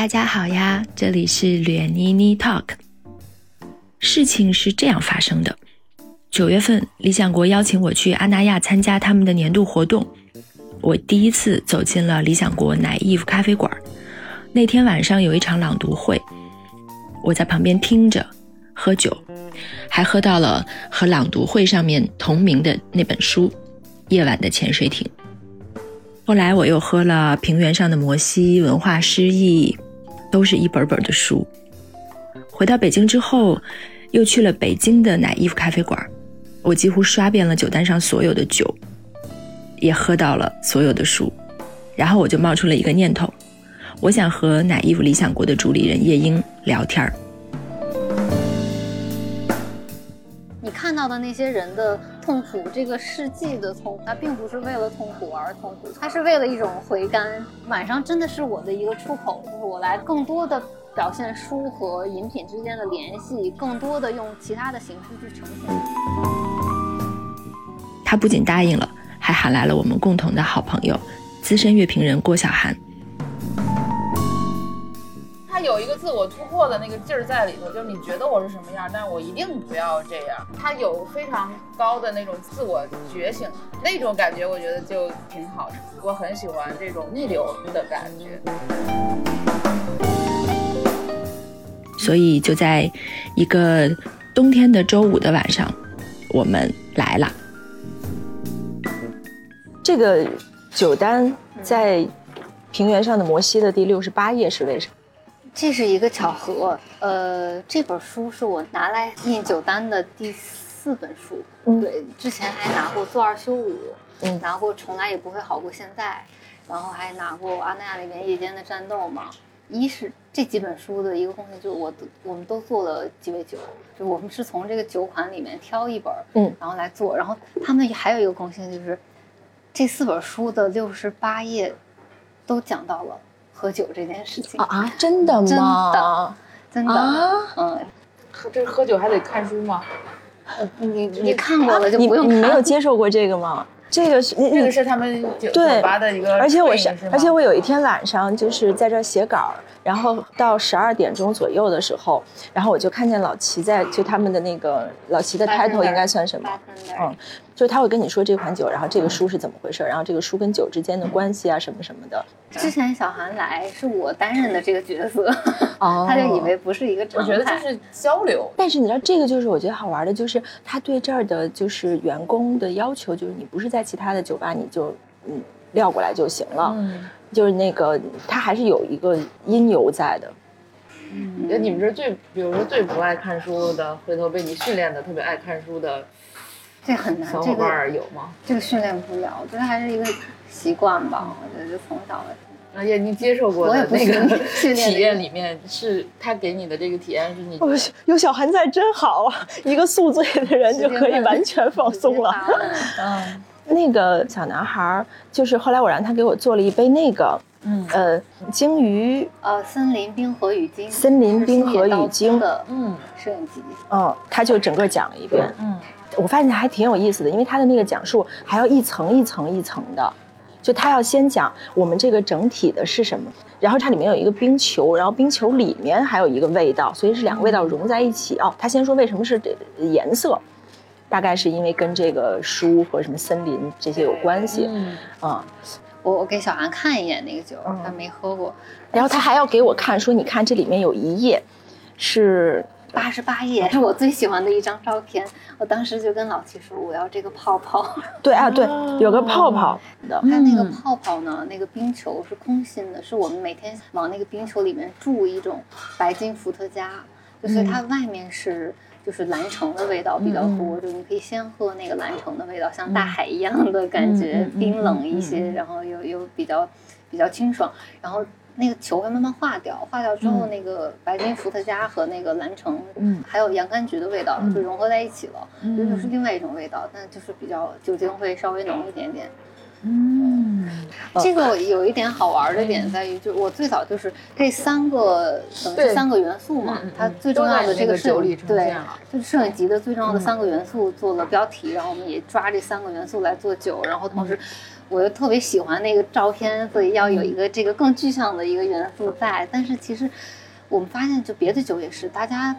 大家好呀，这里是略妮妮 Talk。事情是这样发生的：九月份，理想国邀请我去阿那亚参加他们的年度活动，我第一次走进了理想国奶 eve 咖啡馆。那天晚上有一场朗读会，我在旁边听着，喝酒，还喝到了和朗读会上面同名的那本书《夜晚的潜水艇》。后来我又喝了《平原上的摩西》《文化诗意》，都是一本本的书。回到北京之后，又去了北京的奶衣服咖啡馆，我几乎刷遍了酒单上所有的酒，也喝到了所有的书。然后我就冒出了一个念头，我想和奶衣服理想国的主理人叶英聊天儿。看到的那些人的痛苦，这个世纪的痛，它并不是为了痛苦而痛苦，它是为了一种回甘。晚上真的是我的一个出口，就是我来更多的表现书和饮品之间的联系，更多的用其他的形式去呈现。他不仅答应了，还喊来了我们共同的好朋友，资深乐评人郭晓涵。他有一个自我突破的那个劲儿在里头，就是你觉得我是什么样，但是我一定不要这样。他有非常高的那种自我觉醒，那种感觉我觉得就挺好的。我很喜欢这种逆流的感觉。所以就在一个冬天的周五的晚上，我们来了。这个酒单在平原上的摩西的第六十八页是为什么？这是一个巧合，呃，这本书是我拿来印酒单的第四本书。嗯对，之前还拿过《做二休五》，嗯拿过《从来也不会好过现在》，然后还拿过阿那亚那边夜间的战斗嘛。一是这几本书的一个贡献，就是我我们都做了鸡尾酒，就我们是从这个酒款里面挑一本，嗯，然后来做。然后他们还有一个贡献就是，这四本书的六十八页都讲到了喝酒这件事情啊啊，真的吗？真的真的，啊嗯，喝这喝酒还得看书吗？你你看过了就你不用看。你没有接受过这个吗？这个是你你这个是他们酒吧的一个而且我是而且我有一天晚上就是在这写稿，然后到十二点钟左右的时候，然后我就看见老齐在就他们的那个老齐的 title 应该算什么？嗯，就他会跟你说这款酒，然后这个书是怎么回事，然后这个书跟酒之间的关系啊什么什么的。之前小韩来是我担任的这个角色，哦 他就以为不是一个我常态觉得就是交流。但是你知道，这个就是我觉得好玩的，就是他对这儿的就是员工的要求，就是你不是在其他的酒吧你就嗯撂过来就行了，嗯，就是那个他还是有一个因由在的。那你们这最，比如说最不爱看书的，回头被你训练的特别爱看书的这很难，小伙伴这个儿有吗？这个训练不了，我觉得还是一个习惯吧。我觉得就从小的而且你接受过我也不是的那个训练体验里面，是他给你的这个体验是你哦，有小韩在真好啊！一个宿醉的人就可以完全放松了。嗯那个小男孩儿，就是后来我让他给我做了一杯那个，嗯呃，鲸鱼，呃，森林冰河与鲸，森林冰河与是鲸的嗯摄影集。嗯，他就整个讲了一遍。嗯我发现还挺有意思的，因为他的那个讲述还要一层一层一层的，就他要先讲我们这个整体的是什么，然后它里面有一个冰球，然后冰球里面还有一个味道，所以是两个味道融在一起。哦，他先说为什么是这颜色，大概是因为跟这个书和什么森林这些有关系。嗯嗯，我我给小韩看一眼那个酒，嗯他没喝过。然后他还要给我看，说你看这里面有一页是八十八页。是 我最喜欢的一张照片，我当时就跟老齐说我要这个泡泡。对啊对，有个泡泡的。它那个嗯。泡泡呢，那个冰球是空心的，是我们每天往那个冰球里面注一种白金伏特加，就是它外面是就是蓝橙的味道比较多，就你可以先喝那个蓝橙的味道，像大海一样的感觉，冰冷一些，然后又又比较比较清爽，然后。那个球会慢慢化掉，化掉之后，那个白金伏特加和那个蓝橙，嗯。还有洋甘菊的味道就融合在一起了，嗯这就是另外一种味道，但就是比较酒精会稍微浓一点点。嗯。这个有一点好玩的点在于，就是我最早就是这三个等于对是三个元素嘛它最重要的这个摄影酒里呈对，就是摄影集的最重要的三个元素做了标题，然后我们也抓这三个元素来做酒，然后同时我又特别喜欢那个照片，所以要有一个这个更具象的一个元素在。但是其实我们发现，就别的酒也是，大家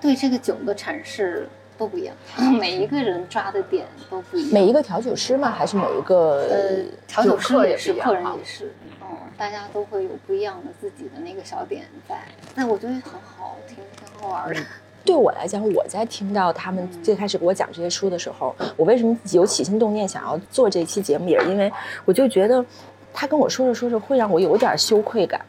对这个酒的阐释都不一样，每一个人抓的点都不一样。每一个调酒师吗？还是每一个呃，调酒师也也是，客人也是，嗯，大家都会有不一样的自己的那个小点在。但我觉得很好，挺挺好玩的。对我来讲，我在听到他们最开始给我讲这些书的时候，我为什么有起心动念想要做这期节目，也是因为我就觉得他跟我说着说着会让我有点羞愧感。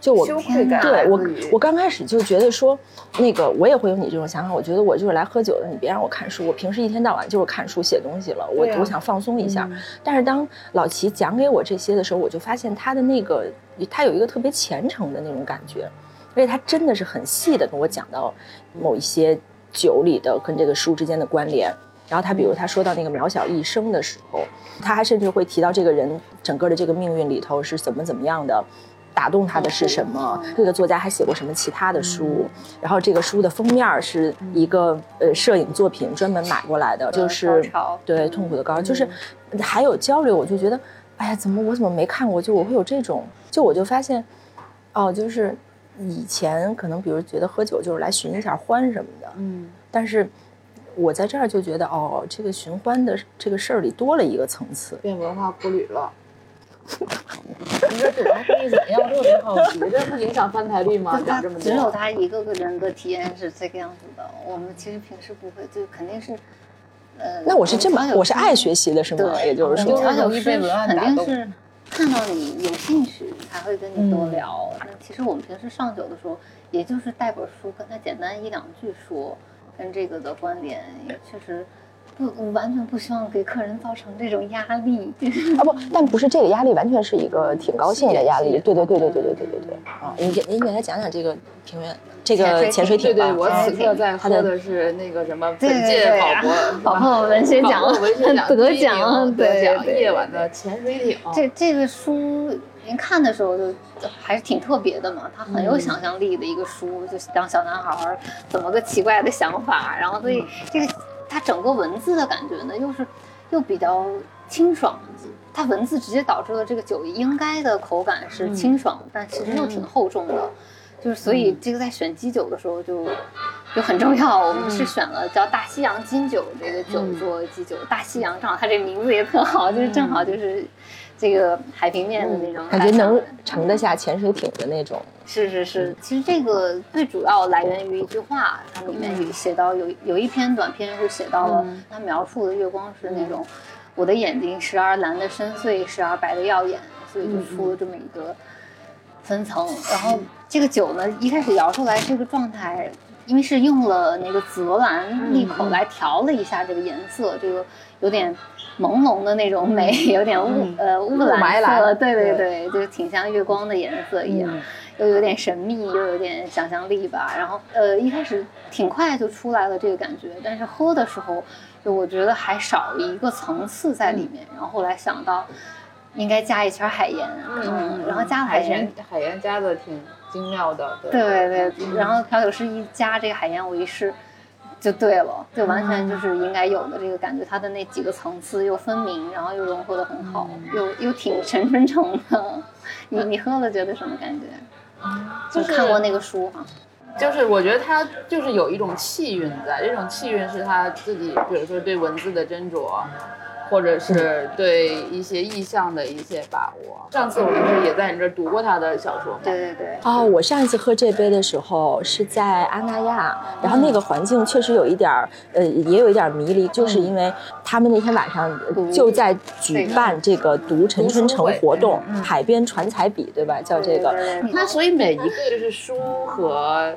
就我羞愧感对我我刚开始就觉得说，那个我也会有你这种想法。我觉得我就是来喝酒的，你别让我看书。我平时一天到晚就是看书写东西了，我、啊我想放松一下。但是当老齐讲给我这些的时候，我就发现他的那个，他有一个特别虔诚的那种感觉，而且他真的是很细的跟我讲到某一些酒里的跟这个书之间的关联。然后他比如他说到那个渺小一生的时候，他还甚至会提到这个人整个的这个命运里头是怎么怎么样的。打动他的是什么？这个作家还写过什么其他的书？然后这个书的封面是一个呃摄影作品，专门买过来的，就是对痛苦的高潮，就是还有交流，我就觉得，哎呀，怎么我怎么没看过？就我会有这种，就我就发现，哦，就是以前可能比如觉得喝酒就是来寻一下欢什么的，嗯，但是我在这儿就觉得，哦，这个寻欢的这个事儿里多了一个层次。变文化苦旅了。你这主要生意怎么样？我特别好奇，这不影响翻台率吗？讲这么多，只有他一个个人的体验是这个样子的，我们其实平时不会，就肯定是，呃，那我是这么我是爱学习的，是吗？也就是说，我们调酒容易被文案打动肯定是看到你有兴趣才会跟你多聊。那其实我们平时上酒的时候，也就是带本书跟他简单一两句说，跟这个的观点也确实不我完全不希望给客人造成这种压力。啊不，但不是这个压力，完全是一个挺高兴的压力。对对对对对对对对对啊！你给你给他讲讲这个平原这个潜水艇吧。对对，我啊此刻在喝的是那个什么本届宝博 宝珀文学奖宝珀文学奖得奖得对奖夜晚的潜水艇。这这个书您看的时候就还是挺特别的嘛，它很有想象力的一个书，就当小男孩儿怎么个奇怪的想法，然后所以这个它整个文字的感觉呢，又是又比较清爽。它文字直接导致了这个酒应该的口感是清爽，但其实又挺厚重的，就是所以这个在选基酒的时候就就很重要。我们是选了叫大西洋金酒这个酒做基酒，大西洋正好它这名字也特好，就是正好就是这个海平面的那种感觉能海盛得下潜水艇的那种。是是是，其实这个最主要来源于一句话，它里面有写到有有一篇短篇是写到了他描述的月光是那种，我的眼睛时而蓝的深邃，时而白的耀眼，所以就出了这么一个分层。然后这个酒呢，一开始摇出来这个状态，因为是用了那个紫罗兰利口来调了一下这个颜色，这个有点朦胧的那种美，有点雾呃雾霾蓝色，蓝对对对对，就是挺像月光的颜色一样。嗯又有点神秘，又有点想象力吧。然后呃，一开始挺快就出来了这个感觉，但是喝的时候，就我觉得还少一个层次在里面。然后后来想到，应该加一圈海盐，嗯，然后加了海盐海盐，海盐加的挺精妙的。对对对，然后调酒师一加这个海盐，我一试。就对了，就完全就是应该有的这个感觉，它的那几个层次又分明，然后又融合的很好，又又挺陈春成的。你你喝了觉得什么感觉？就是看过那个书哈？就是我觉得他就是有一种气韵在，这种气韵是他自己，比如说对文字的斟酌，或者是对一些意象的一些把握。上次我不是也在你这儿读过他的小说吗？对对对，哦，我上一次喝这杯的时候是在阿那亚，然后那个环境确实有一点儿，呃，也有一点儿迷离，就是因为他们那天晚上呃就在举办这个读陈春成活动，海边传彩笔，对吧？叫这个。那所以每一个就是书和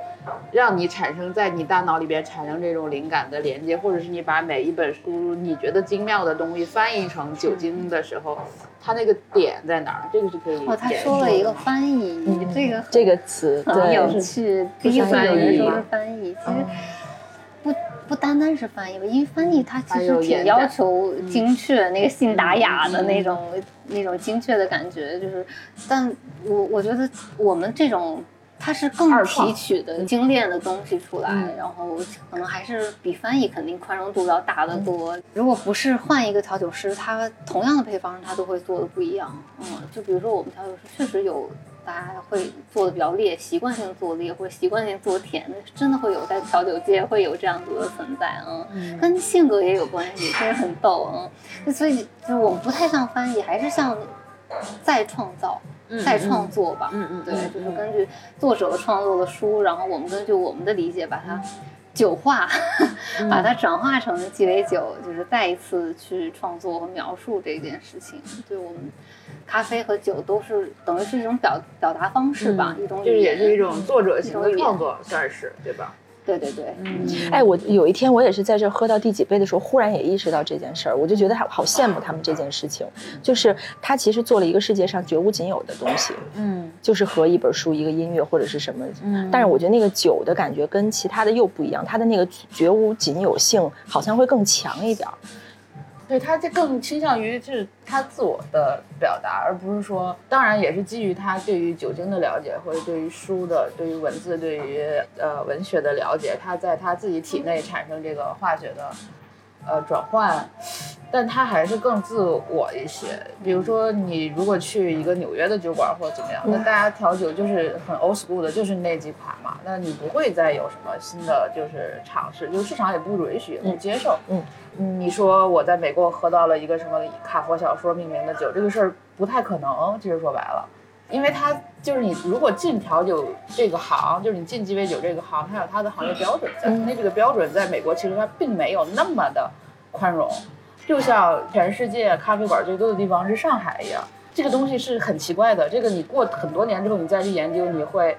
让你产生在你大脑里边产生这种灵感的连接，或者是你把每一本书你觉得精妙的东西翻译成酒精的时候，它那个点在哪儿？这个是可以。哦，他说了一个翻译，这个这个词，很有对，趣。第一次有人说是翻译，其实不不单单是翻译吧，因为翻译它其实挺要求精确，那个信达雅的那种那种精确的感觉，就是，但我我觉得我们这种它是更提取的精炼的东西出来，嗯。然后可能还是比翻译肯定宽容度要大得多。如果不是换一个调酒师，他同样的配方他都会做的不一样。嗯，就比如说我们调酒师确实有大家会做的比较烈，习惯性做烈或者习惯性做甜的，真的会有在调酒界会有这样子的存在。嗯，跟性格也有关系，真是很逗。嗯，那所以就是我们不太像翻译，还是像再创造。再创作吧，嗯嗯对，就是根据作者创作的书，然后我们根据我们的理解把它酒化，把它转化成鸡尾酒，就是再一次去创作和描述这件事情。对我们，咖啡和酒都是等于是一种表表达方式吧，一种就是也是一种作者型的创作，算是对吧？对对对，嗯，哎，我有一天我也是在这喝到第几杯的时候，忽然也意识到这件事儿，我就觉得好好羡慕他们这件事情，就是他其实做了一个世界上绝无仅有的东西，嗯就是和一本书、一个音乐或者是什么。嗯但是我觉得那个酒的感觉跟其他的又不一样，它的那个绝无仅有性好像会更强一点儿。对他就更倾向于就是他自我的表达，而不是说，当然也是基于他对于酒精的了解，或者对于书的、对于文字、对于呃文学的了解，他在他自己体内产生这个化学的呃转换，但他还是更自我一些。比如说，你如果去一个纽约的酒馆或者怎么样，那大家调酒就是很 old school 的，就是那几款嘛，那你不会再有什么新的就是尝试，就是市场也不允许、不接受。嗯嗯，你说我在美国喝到了一个什么以卡佛小说命名的酒，这个事儿不太可能。其实说白了，因为它就是你如果进调酒这个行，就是你进鸡尾酒这个行，它有它的行业标准在。那这个标准在美国其实它并没有那么的宽容，就像全世界咖啡馆最多的地方是上海一样。这个东西是很奇怪的，这个你过很多年之后，你再去研究，你会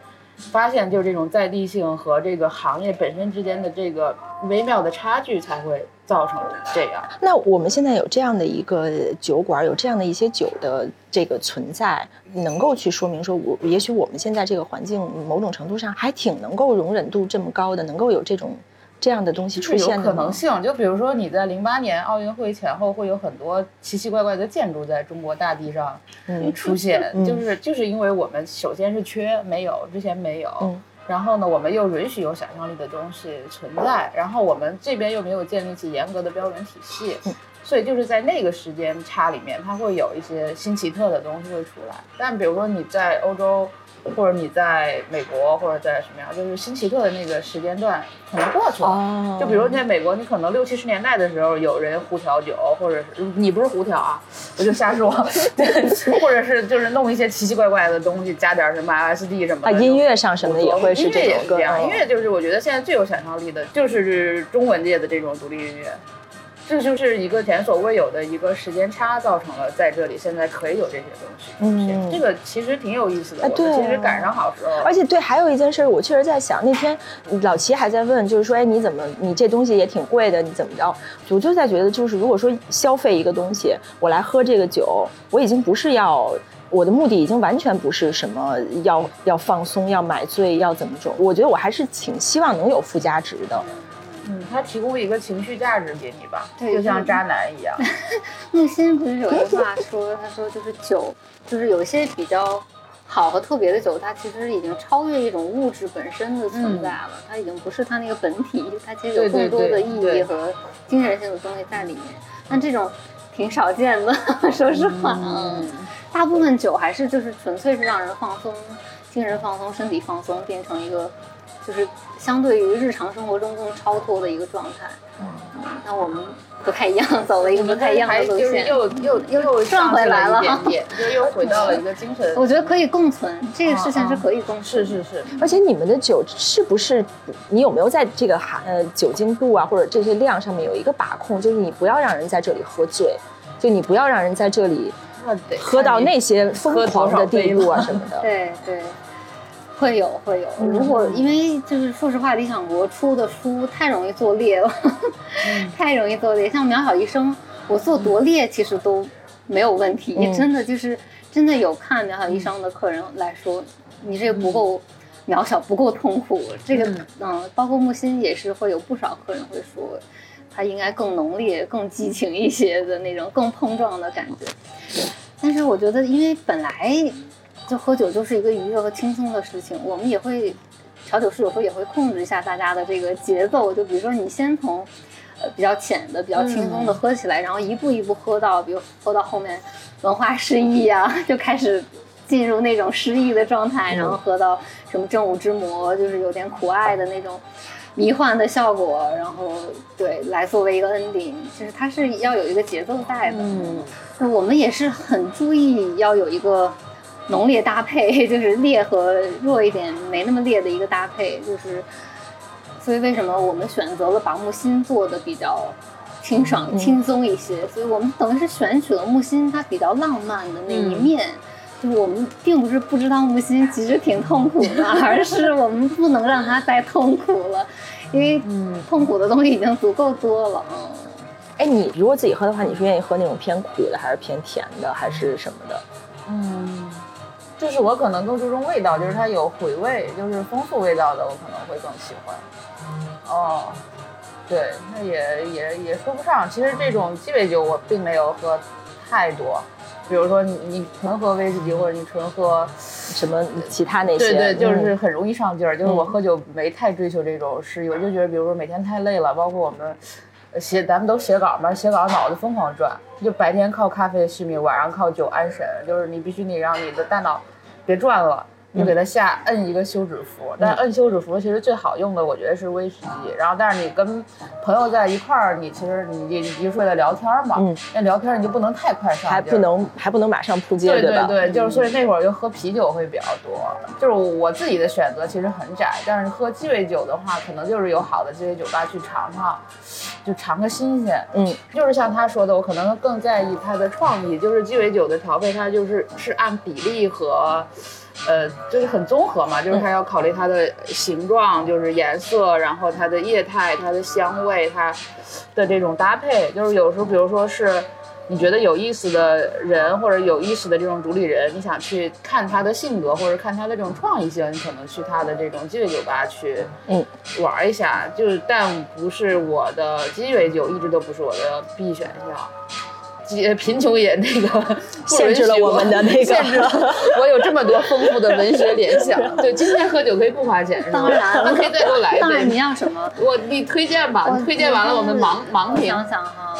发现就是这种在地性和这个行业本身之间的这个微妙的差距，才会造成这样。那我们现在有这样的一个酒馆，有这样的一些酒的这个存在，能够去说明说我，也许我们现在这个环境某种程度上还挺能够容忍度这么高的，能够有这种这样的东西出现的吗可能？性，就比如说你在零八年奥运会前后会有很多奇奇怪怪的建筑在中国大地上嗯出现，嗯就是就是因为我们首先是缺没有，之前没有，嗯然后呢，我们又允许有想象力的东西存在，然后我们这边又没有建立起严格的标准体系，嗯所以就是在那个时间差里面，它会有一些新奇特的东西会出来。但比如说你在欧洲，或者你在美国，或者在什么样，就是新奇特的那个时间段可能过去了。哦就比如你在美国，你可能六七十年代的时候，有人胡调酒，或者是你不是胡调啊，我就瞎说，对，或者是就是弄一些奇奇怪怪的东西，加点什么 LSD 什么啊，的。音乐上什么的也会是这种歌，也是这样，嗯音乐就是我觉得现在最有想象力的，就是中文界的这种独立音乐。这就是一个前所未有的一个时间差，造成了在这里现在可以有这些东西。嗯这个其实挺有意思的，对啊其实赶上好时候。而且对，还有一件事儿，我确实在想，那天老齐还在问，就是说，哎，你怎么，你这东西也挺贵的，你怎么着？我就在觉得，就是如果说消费一个东西，我来喝这个酒，我已经不是要。我的目的已经完全不是什么要要放松、要买醉、要怎么种，我觉得我还是挺希望能有附加值的。嗯，他提供一个情绪价值给你吧，对就像渣男一样。木心不是有句话说，他说就是酒，就是有一些比较好和特别的酒，它其实已经超越一种物质本身的存在了，它已经不是它那个本体，它其实有更多的意义和精神性的东西在里面。但这种挺少见的，说实话，嗯，大部分酒还是就是纯粹是让人放松，精神放松、身体放松，变成一个就是相对于日常生活中更超脱的一个状态。嗯，那我们不太一样，走了一个不太一样的路线。又又又又转回来了上去一点点，就又回到了一个精神。我觉得可以共存，这个事情是可以共存。是是是，而且你们的酒是不是，你有没有在这个含呃酒精度啊或者这些量上面有一个把控？就是你不要让人在这里喝醉，就你不要让人在这里喝到那些疯狂的地步啊什么的。对 对，会有会有。嗯如果因为就是说实话，理想国出的书太容易做裂了，嗯 太容易做裂。像渺小一生，我做多裂其实都没有问题，嗯 真的就是真的有看渺小一生的客人来说，你这个不够。渺小不够痛苦，这个嗯嗯，包括木心也是会有不少客人会说，他应该更浓烈、更激情一些的那种，更碰撞的感觉。但是我觉得，因为本来就喝酒就是一个愉悦和轻松的事情，我们也会调酒师有时候也会控制一下大家的这个节奏，就比如说你先从呃比较浅的、比较轻松的喝起来，然后一步一步喝到，比如喝到后面文化失忆啊、就开始进入那种失忆的状态，然后喝到什么正午之魔，就是有点苦艾的那种。迷幻的效果，然后对来作为一个 ending，就是它是要有一个节奏带的。嗯，那我们也是很注意要有一个浓烈搭配，就是烈和弱一点没那么烈的一个搭配，就是所以为什么我们选择了把木心做的比较清爽、嗯轻松一些？所以我们等于是选取了木心它比较浪漫的那一面。就是我们并不是不知道木心其实挺痛苦的，而是我们不能让他再痛苦了，因为痛苦的东西已经足够多了。嗯。哎，你如果自己喝的话，你是愿意喝那种偏苦的，还是偏甜的，还是什么的？嗯，就是我可能更注重味道，就是它有回味，就是丰富味道的，我可能会更喜欢。哦，对，那也也也说不上。其实这种鸡尾酒我并没有喝太多，比如说你你纯喝威士忌，或者你纯喝，什么其他那些？对对，就是嗯很容易上劲儿。就是我嗯喝酒没太追求这种诗意，我就觉得，比如说每天太累了，包括我们。呃写咱们都写稿嘛，写稿脑子疯狂转，就白天靠咖啡续命，晚上靠酒安神，就是你必须得让你的大脑别转了，你就给它下摁一个休止符。但是摁休止符其实最好用的，我觉得是威士忌。然后，但是你跟朋友在一块儿，你其实你你你就是为了聊天嘛，嗯那聊天你就不能太快上，还不能还不能马上扑街，吧？对对，就是所以那会儿就喝啤酒会比较多，就是我自己的选择其实很窄，但是喝鸡尾酒的话，可能就是有好的鸡尾酒吧去尝尝，就尝个新鲜。嗯，就是像他说的，我可能更在意它的创意，就是鸡尾酒的调配，它就是是按比例和。呃，就是很综合嘛，就是它要考虑它的形状，就是颜色，然后它的液态、它的香味、它的这种搭配。就是有时候，比如说是你觉得有意思的人，或者有意思的这种主理人，你想去看他的性格，或者看他的这种创意性，你可能去他的这种鸡尾酒吧去嗯玩一下。就是，但不是我的鸡尾酒，一直都不是我的必选项。鸡贫穷也那个 限制了我们的那个限制了 我有这么多丰富的文学联想。对，今天喝酒可以不花钱是吧？当然那可以再给我来一当然你。要什么？我你推荐吧，你推荐完了我们盲盲评。我想想哈，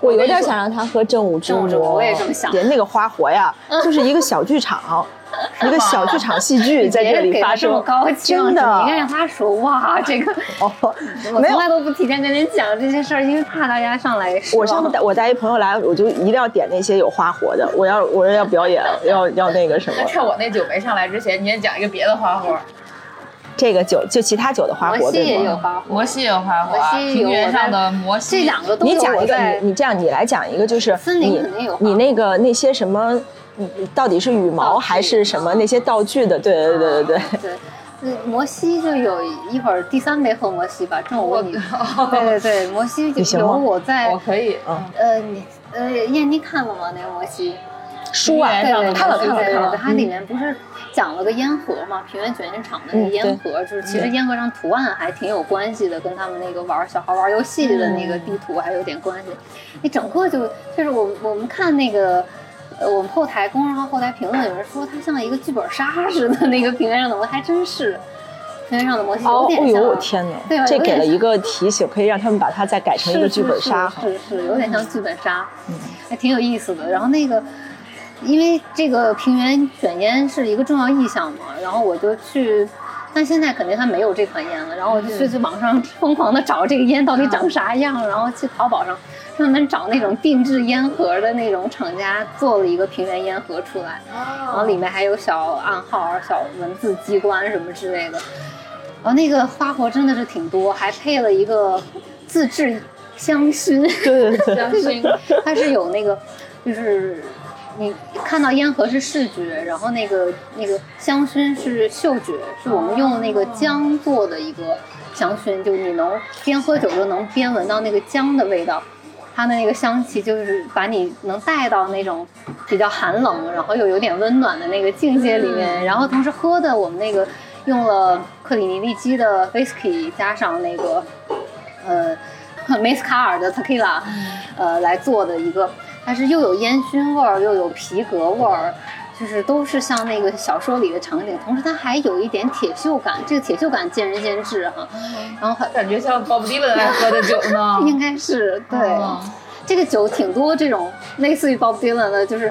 我有点想让他喝正午之魔魔，我也这么想连那个花活呀，就是一个小剧场，一个小剧场戏剧在这里发这么生，真的你应该让他说哇，这个哦，我没有从来都不提前跟人讲这些事儿，因为怕大家上来。我上次带我带一朋友来，我就一定要点那些有花活的，我要我要表演，要要那个什么那，趁我那酒没上来之前，你先讲一个别的花活。这个酒就其他酒的花活摩西也对吗？有花火，摩西有花活啊，摩西有平原上的摩西。这两个都有你讲一个，你你这样你来讲一个，就是森林你肯定有你那个那些什么，嗯到底是羽毛还是什么那些道具的？对对对对对。对。嗯，摩西就有一会儿第三杯喝摩西吧，正午你，对对对，摩西有你行吗我在我可以，呃你呃燕妮看了吗？那个摩西书啊，看了看了看了，它里面不是讲了个烟盒嘛，平原卷烟厂的那个嗯烟盒，就是其实烟盒上图案还挺有关系的，跟他们那个玩小孩玩游戏的那个地图还有点关系。你整个就就是我我们看那个。呃，我们后台公众号后台评论有人说它像一个剧本杀似的，那个平原上的摩还真是平原上的模型有哦，点像，哎呦，我天哪！这给了一个提醒，可以让他们把它再改成一个剧本杀哈。是是是是，有点像剧本杀，还挺有意思的。然后那个，因为这个平原卷烟是一个重要意象嘛，然后我就去，但现在肯定它没有这款烟了，然后我就去去网上疯狂的找这个烟到底长啥样，然后去淘宝上专门找那种定制烟盒的那种厂家做了一个平原烟盒出来，然后里面还有小暗号、小文字机关什么之类的。然后那个花活真的是挺多，还配了一个自制香薰，对对对，相信它是有那个，就是你看到烟盒是视觉，然后那个那个香薰是嗅觉，是我们用那个姜做的一个香薰，就你能边喝酒就能边闻到那个姜的味道。它的那个香气就是把你能带到那种比较寒冷，然后又有点温暖的那个境界里面。然后同时喝的我们那个用了克里尼利基的 whisky 加上那个呃 梅斯卡尔的 tequila，呃来做的一个，它是又有烟熏味儿又有皮革味儿，就是都是像那个小说里的场景，同时它还有一点铁锈感，这个铁锈感见仁见智哈。然后还感觉像鲍勃迪伦爱喝的酒呢。应该是对。哦这个酒挺多这种类似于 Bob Dylan 的，就是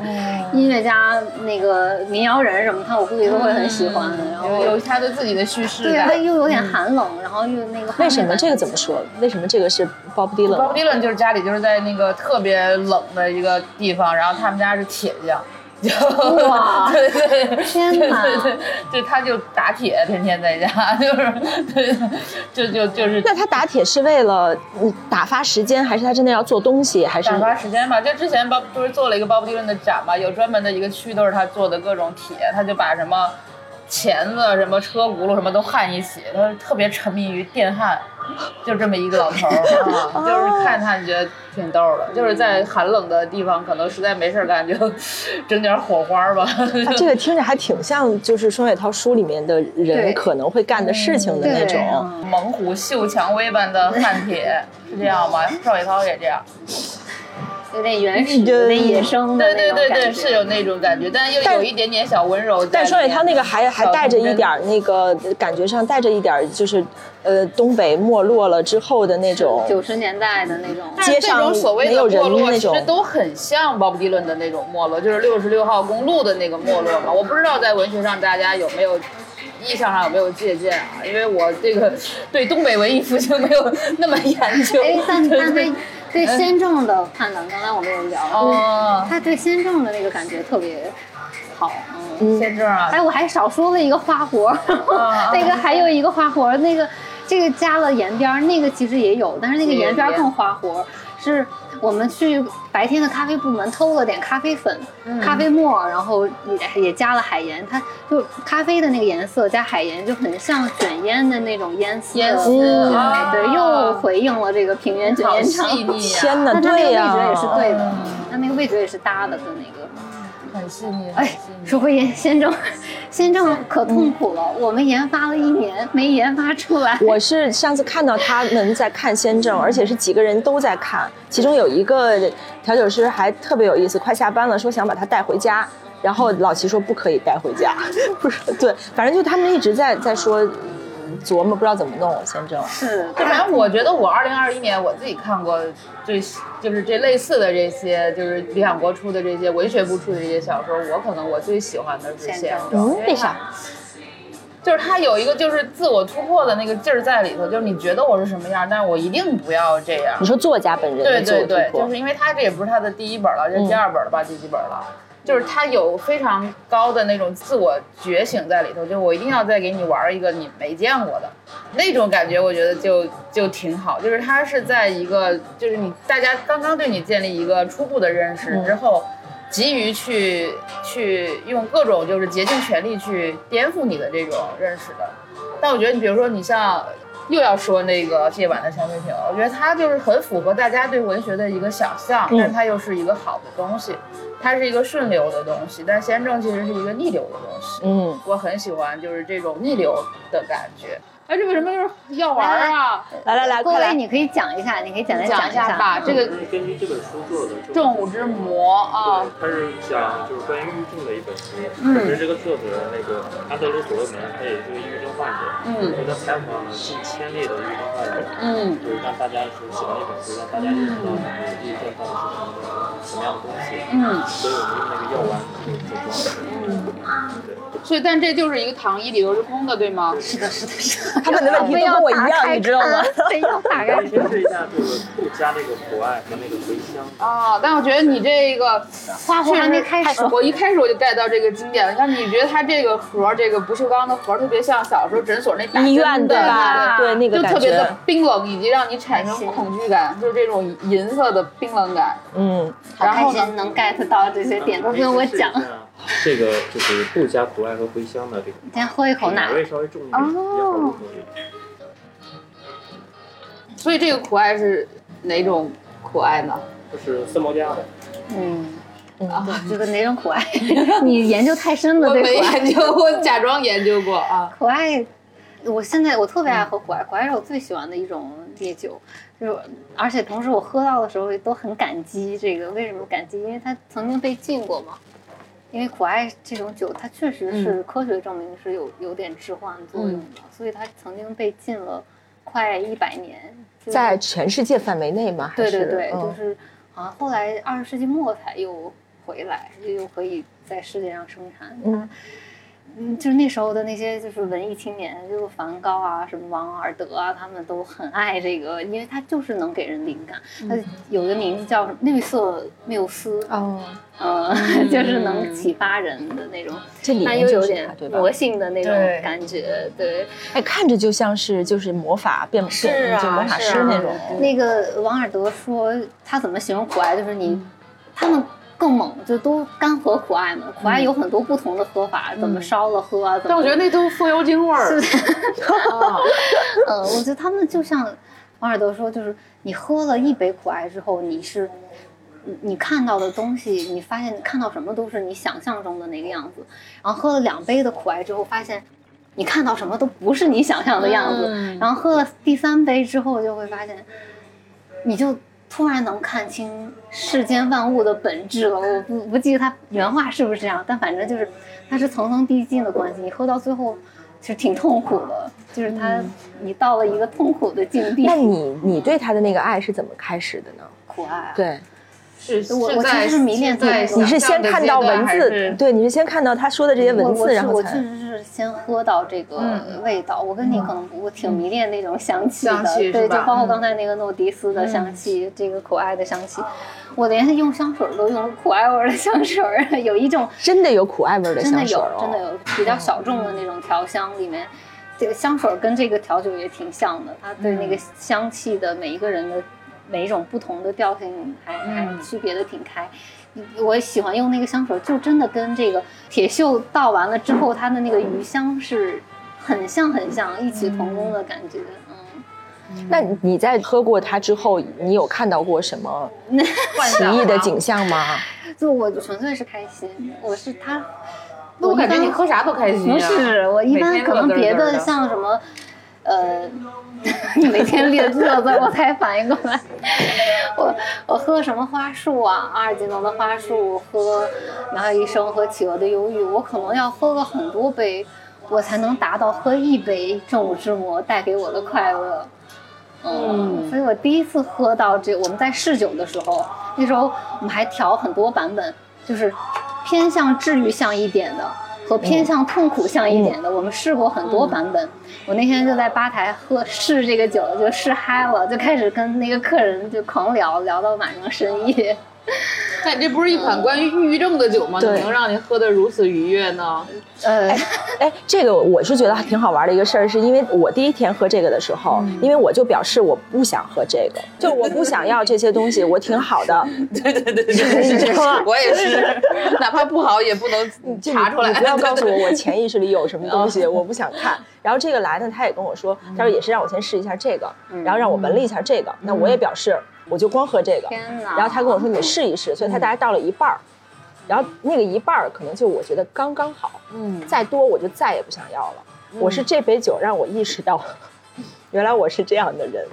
音乐家那个民谣人什么，他我估计都会很喜欢。然后有有他的自己的叙事对，他。又有点寒冷，然后又那个为什么这个怎么？说？为什么这个是 Bob Dylan？Bob Dylan？就是家里就是在那个特别冷的一个地方，然后他们家是铁匠。就哇对对，天哪 对对对，就他就打铁，天天在家，就是对，就就就是那他打铁是为了嗯打发时间，还是他真的要做东西，还是打发时间吧。就之前包不是做了一个鲍勃迪伦的展嘛，有专门的一个区都是他做的各种铁，他就把什么钳子、什么车轱辘什么都焊一起，他特别沉迷于电焊。就这么一个老头儿啊，就是看他觉得挺逗的，就是在寒冷的地方，可能实在没事儿干，就 整点火花吧。他这个听着还挺像，就是双雪涛书里面的人可能会干的事情的那种。嗯猛虎秀蔷薇般的焊铁是这样吗？邵雪涛也这样。有点原始、对有点野生的对那种对对对，感觉是有那种感觉，但又有一点点小温柔。但双雪涛那个还还带着一点那个感觉上带着一点就是，呃，东北没落了之后的那种。九十年代的那种。但是这街上种所谓的没有人没落，那种其实都很像鲍勃迪伦的那种没落，就是六十六号公路的那个没落嘛。我不知道在文学上大家有没有。意象上有没有借鉴啊？因为我这个对东北文艺复兴没有那么研究。哎，但但 他对先正的判断，刚才我们有聊，哦，他对先正的那个感觉特别好。嗯，先正啊，哎，我还少说了一个花活儿，那个还有一个花活儿，那个这个加了盐边儿，那个其实也有，但是那个盐边更花活儿，是我们去白天的咖啡部门偷了点咖啡粉、咖啡沫，然后也也加了海盐，它就咖啡的那个颜色加海盐就很像卷烟的那种烟丝，烟丝对啊对，又回应了这个平原卷烟厂。细腻呀，天哪，但它那个味觉也是对的嗯，它那个味觉也是搭的跟那个。很细腻，很哎。说回研先正，先正可痛苦了，我们研发了一年没研发出来。我是上次看到他们在看先正，而且是几个人都在看，其中有一个调酒师还特别有意思，快下班了，说想把它带回家，然后老齐说不可以带回家，不是对，反正就他们一直在在说琢磨不知道怎么弄我先正。是，对反正我觉得我二零二一年我自己看过最就是这类似的这些，就是理想国出的这些文学部出的这些小说，我可能我最喜欢的是先为啥？就是他有一个就是自我突破的那个劲儿在里头，就是你觉得我是什么样，但是我一定不要这样你。说作家本人对的自我对对，突破就是因为他这也不是他的第一本了，这是第二本了吧？第几本了？就是他有非常高的那种自我觉醒在里头，就我一定要再给你玩一个你没见过的那种感觉，我觉得就就挺好。就是他是在一个就是你大家刚刚对你建立一个初步的认识之后，急于去去用各种就是竭尽全力去颠覆你的这种认识的。但我觉得你比如说你像又要说那个夜晚的香水瓶，我觉得它就是很符合大家对文学的一个想象，但是它又是一个好的东西，它是一个顺流的东西，但先正其实是一个逆流的东西。嗯，我很喜欢就是这种逆流的感觉。哎，这为什么就是要玩啊？来来来，郭威，快来，你可以讲一下，你可以简单讲一下吧，这个是根据这本书做的，就是正午之魔啊，对，它是讲就是关于抑郁症的一本书。嗯本身这个作者那个安德鲁索罗门，他也是个抑郁症患者。嗯所以他采访了近千例的抑郁症患者，嗯就是让大家是写了一本书，让大家认识到就是抑郁症到底是什么什么样的东西。嗯所以我们用那个药丸就是做装饰。对。所以但这就是一个糖衣里头是空的，对吗？是的，是的，是的。他们的问题都跟我一样，你知道吗？非要打开解释 一下这个不加那个苦艾和那个茴香。啊，但我觉得你这个花活还没开始，我一开始我就 get 到这个经典了。像你觉得它这个盒，这个不锈钢的盒，特别像小时候诊所那医院的对吧？对那个感就特别的，冰冷，以及让你产生恐惧感，就是这种银色的冰冷感。嗯，好开然后呢心能 get 到这些点，都跟我讲。这个就是不加苦艾和茴香的这个，先喝一口奶奶，味稍微重一点，比较好入口。所以这个苦艾是哪种苦艾呢？就是三毛家的，嗯。啊，这个哪种苦艾？你研究太深了，我没对苦艾。研究，我假装研究过啊。苦艾，我现在我特别爱喝苦艾，苦艾是我最喜欢的一种烈酒，就是而且同时我喝到的时候都很感激这个。为什么感激？因为它曾经被禁过嘛。因为苦艾这种酒，它确实是科学证明是有有点致幻作用的，所以它曾经被禁了快一百年。在全世界范围内吗？还是对对对，嗯就是好像后来二十世纪末才又回来，又又可以在世界上生产。嗯，就是那时候的那些就是文艺青年，就是梵高啊，什么王尔德啊，他们都很爱这个，因为他就是能给人灵感。他有一个名字叫绿色缪斯，哦，呃，就是能启发人的那种，这里面就是又有点？魔性的那种感觉，对。哎，看着就像是就是魔法变是啊就魔法师那种。那个王尔德说，他怎么形容苦艾？就是你，他们更猛，就都干喝苦艾嘛。苦艾有很多不同的喝法，怎么烧了喝啊？怎么但我觉得那都是风油精味儿。啊 呃，我觉得他们就像王尔德说，就是你喝了一杯苦艾之后，你是你你看到的东西，你发现看到什么都是你想象中的那个样子。然后喝了两杯的苦艾之后，发现你看到什么都不是你想象的样子。嗯然后喝了第三杯之后，就会发现，你就突然能看清世间万物的本质了。我不不记得他原话是不是这样，但反正就是它是层层递进的关系。你喝到最后，其实挺痛苦的，就是他你到了一个痛苦的境地。那你你对他的那个爱是怎么开始的呢？苦爱啊，对，是我我其实是迷恋在这个你是先看到文字，对，你是先看到他说的这些文字，然后我确实是先喝到这个嗯味道。我跟你可能不我挺迷恋那种香气的，对，就包括嗯刚才那个诺迪斯的香气，这个苦艾的香气，我连用香水都用苦艾味儿的香水儿，有一种 真的有苦艾味的香水真的有真的有比较小众的那种调香里面。这个香水跟这个调酒也挺像的，它对那个香气的每一个人的每一种不同的调性还还嗯区别的挺开。我喜欢用那个香水，就真的跟这个铁锈倒完了之后，它的那个余香是很像很像，异曲同工的感觉。嗯，那你在喝过它之后，你有看到过什么奇异的景象吗？就我纯粹是开心，我是它。那我感觉你喝啥都开心不啊是，我一般可能别的像什么，呃，你 每天列乐子，我才反应过来。我我喝什么花束啊，阿尔吉农的花束，喝苗海医生和企鹅的忧郁，我可能要喝个很多杯，我才能达到喝一杯正午之魔带给我的快乐。嗯，所以我第一次喝到这，我们在试酒的时候，那时候我们还调很多版本，就是偏向治愈向一点的和偏向痛苦向一点的，我们试过很多版本。我那天就在吧台喝试这个酒，就试嗨了，就开始跟那个客人就狂聊，聊到晚上深夜。但这不是一款关于抑郁症的酒吗？怎么对能让你喝得如此愉悦呢？呃，哎，这个我是觉得挺好玩的一个事儿，是因为我第一天喝这个的时候，因为我就表示我不想喝这个，就我不想要这些东西，我挺好的，对对对对，是这样。我也是，哪怕不好也不能查出来。你不要告诉我我潜意识里有什么东西，我不想看。然后这个来呢，他也跟我说，他说也是让我先试一下这个，然后让我闻了一下这个，那我也表示我就光喝这个。天哪！然后他跟我说你试一试，所以他大概倒了一半儿，然后那个一半儿可能就我觉得刚刚好，嗯，再多我就再也不想要了。我是这杯酒让我意识到，原来我是这样的人，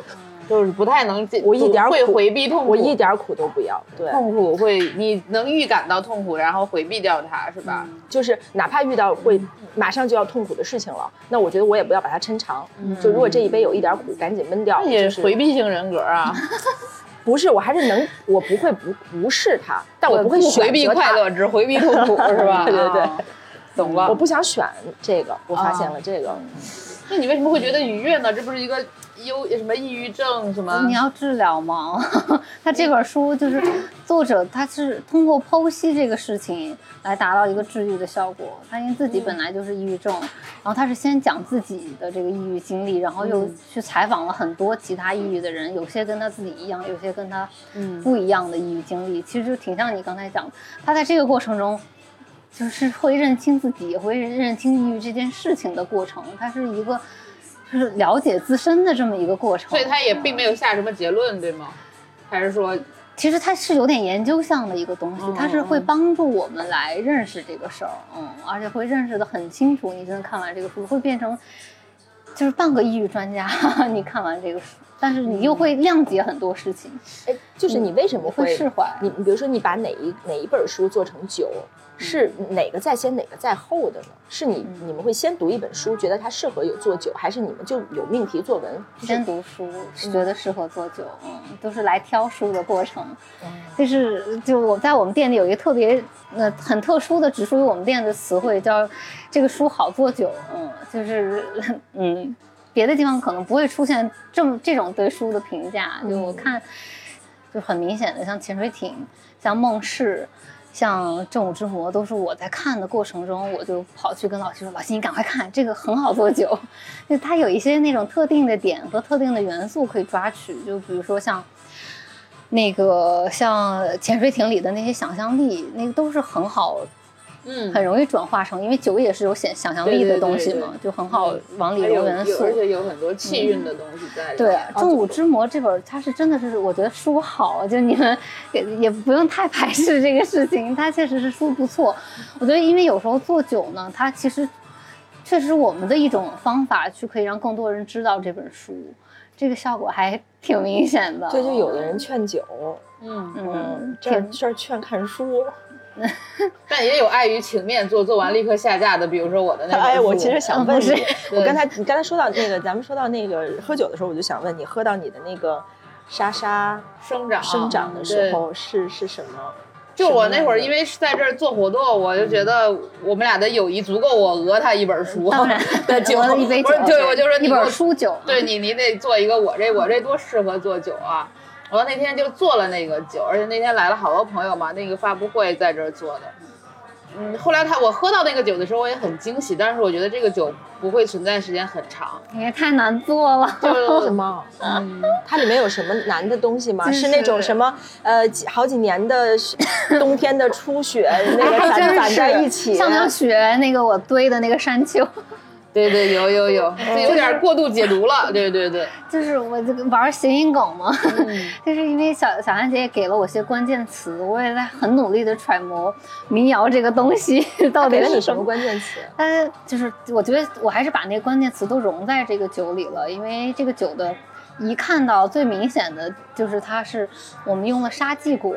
就是不太能进，我一点儿会回避痛苦，我一点儿苦都不要。对，痛苦会，你能预感到痛苦，然后回避掉它，是吧？就是哪怕遇到会马上就要痛苦的事情了，那我觉得我也不要把它抻长。就如果这一杯有一点苦，赶紧闷掉。那也是是回避性人格啊，不是，我还是能，我不会不不是他，但我不会选回避快乐，只回避痛苦，是吧？对对对啊懂了。我不想选这个，我发现了这个。那你为什么会觉得愉悦呢？这不是一个忧什么抑郁症什么？你要治疗吗？他这本书就是作者，他是通过剖析这个事情来达到一个治愈的效果。他因为自己本来就是抑郁症，然后他是先讲自己的这个抑郁经历，然后又去采访了很多其他抑郁的人，有些跟他自己一样，有些跟他不一样的抑郁经历，其实就挺像你刚才讲的。他在这个过程中。就是会认清自己，也会认清抑郁这件事情的过程，它是一个就 是了解自身的这么一个过程。所以他也并没有下什么结论，对吗？还是说，其实它是有点研究向的一个东西，嗯它是会帮助我们来认识这个事儿，嗯，而且会认识的很清楚。你真的看完这个书，会变成就是半个抑郁专家。你看完这个书，但是你又会谅解很多事情，哎，就是你为什么会会释怀。你你比如说，你把哪一哪一本书做成酒，是哪个在先，哪个在后的呢？是你你们会先读一本书，觉得它适合有做酒，还是你们就有命题作文？先读书，觉得适合做酒，嗯，都是来挑书的过程。就是就我在我们店里有一个特别呃很特殊的，只属于我们店的词汇，叫这个书好做酒。嗯，就是 嗯，别的地方可能不会出现这么这种对书的评价。就我看，就很明显的，像潜水艇，像梦氏。像正午之魔都是我在看的过程中，我就跑去跟老徐说：“老徐，你赶快看，这个很好做酒，就它有一些那种特定的点和特定的元素可以抓取，就比如说像那个像潜水艇里的那些想象力，那个都是很好，嗯，很容易转化成，因为酒也是有想想象力的东西嘛，就很好往里有元素，而且有很多气韵的东西在里面。对，《正午之魔》这本它是真的是，我觉得书好，就你们也也不用太排斥这个事情，它确实是书不错。我觉得，因为有时候做酒呢，它其实确实我们的一种方法，去可以让更多人知道这本书，这个效果还挺明显的。对，就有的人劝酒，嗯，嗯，这这儿劝看书。但也有碍于情面做，做完立刻下架的，比如说我的那个哎，我其实想问你，我刚才你刚才说到那个，咱们说到那个喝酒的时候，我就想问你，喝到你的那个沙沙生长生长的时候是是什么？就我那会儿，因为为是在这儿做活动，我就觉得我们俩的友谊足够我讹他一本书。当然的酒，了一杯酒不是对，我就说你一给我本书酒，对你，你得做一个我这我这多适合做酒啊！我那天就做了那个酒，而且那天来了好多朋友嘛，那个发布会在这儿做的。嗯，后来他我喝到那个酒的时候，我也很惊喜，但是我觉得这个酒不会存在时间很长，因为太难做了。就什么？嗯，它里面有什么难的东西吗？就是是那种什么呃几好几年的冬天的初雪，那个攒攒在一起，像那雪那个我堆的那个山丘，对对有有有，这有点过度解读了，对对对，就是我这个玩谐音梗嘛，嗯 就是因为小小安姐也给了我些关键词，我也在很努力的揣摩民谣这个东西 到底是什么。关键词？呃，就是我觉得我还是把那个关键词都融在这个酒里了，因为这个酒的，一看到最明显的就是它是我们用了沙棘果。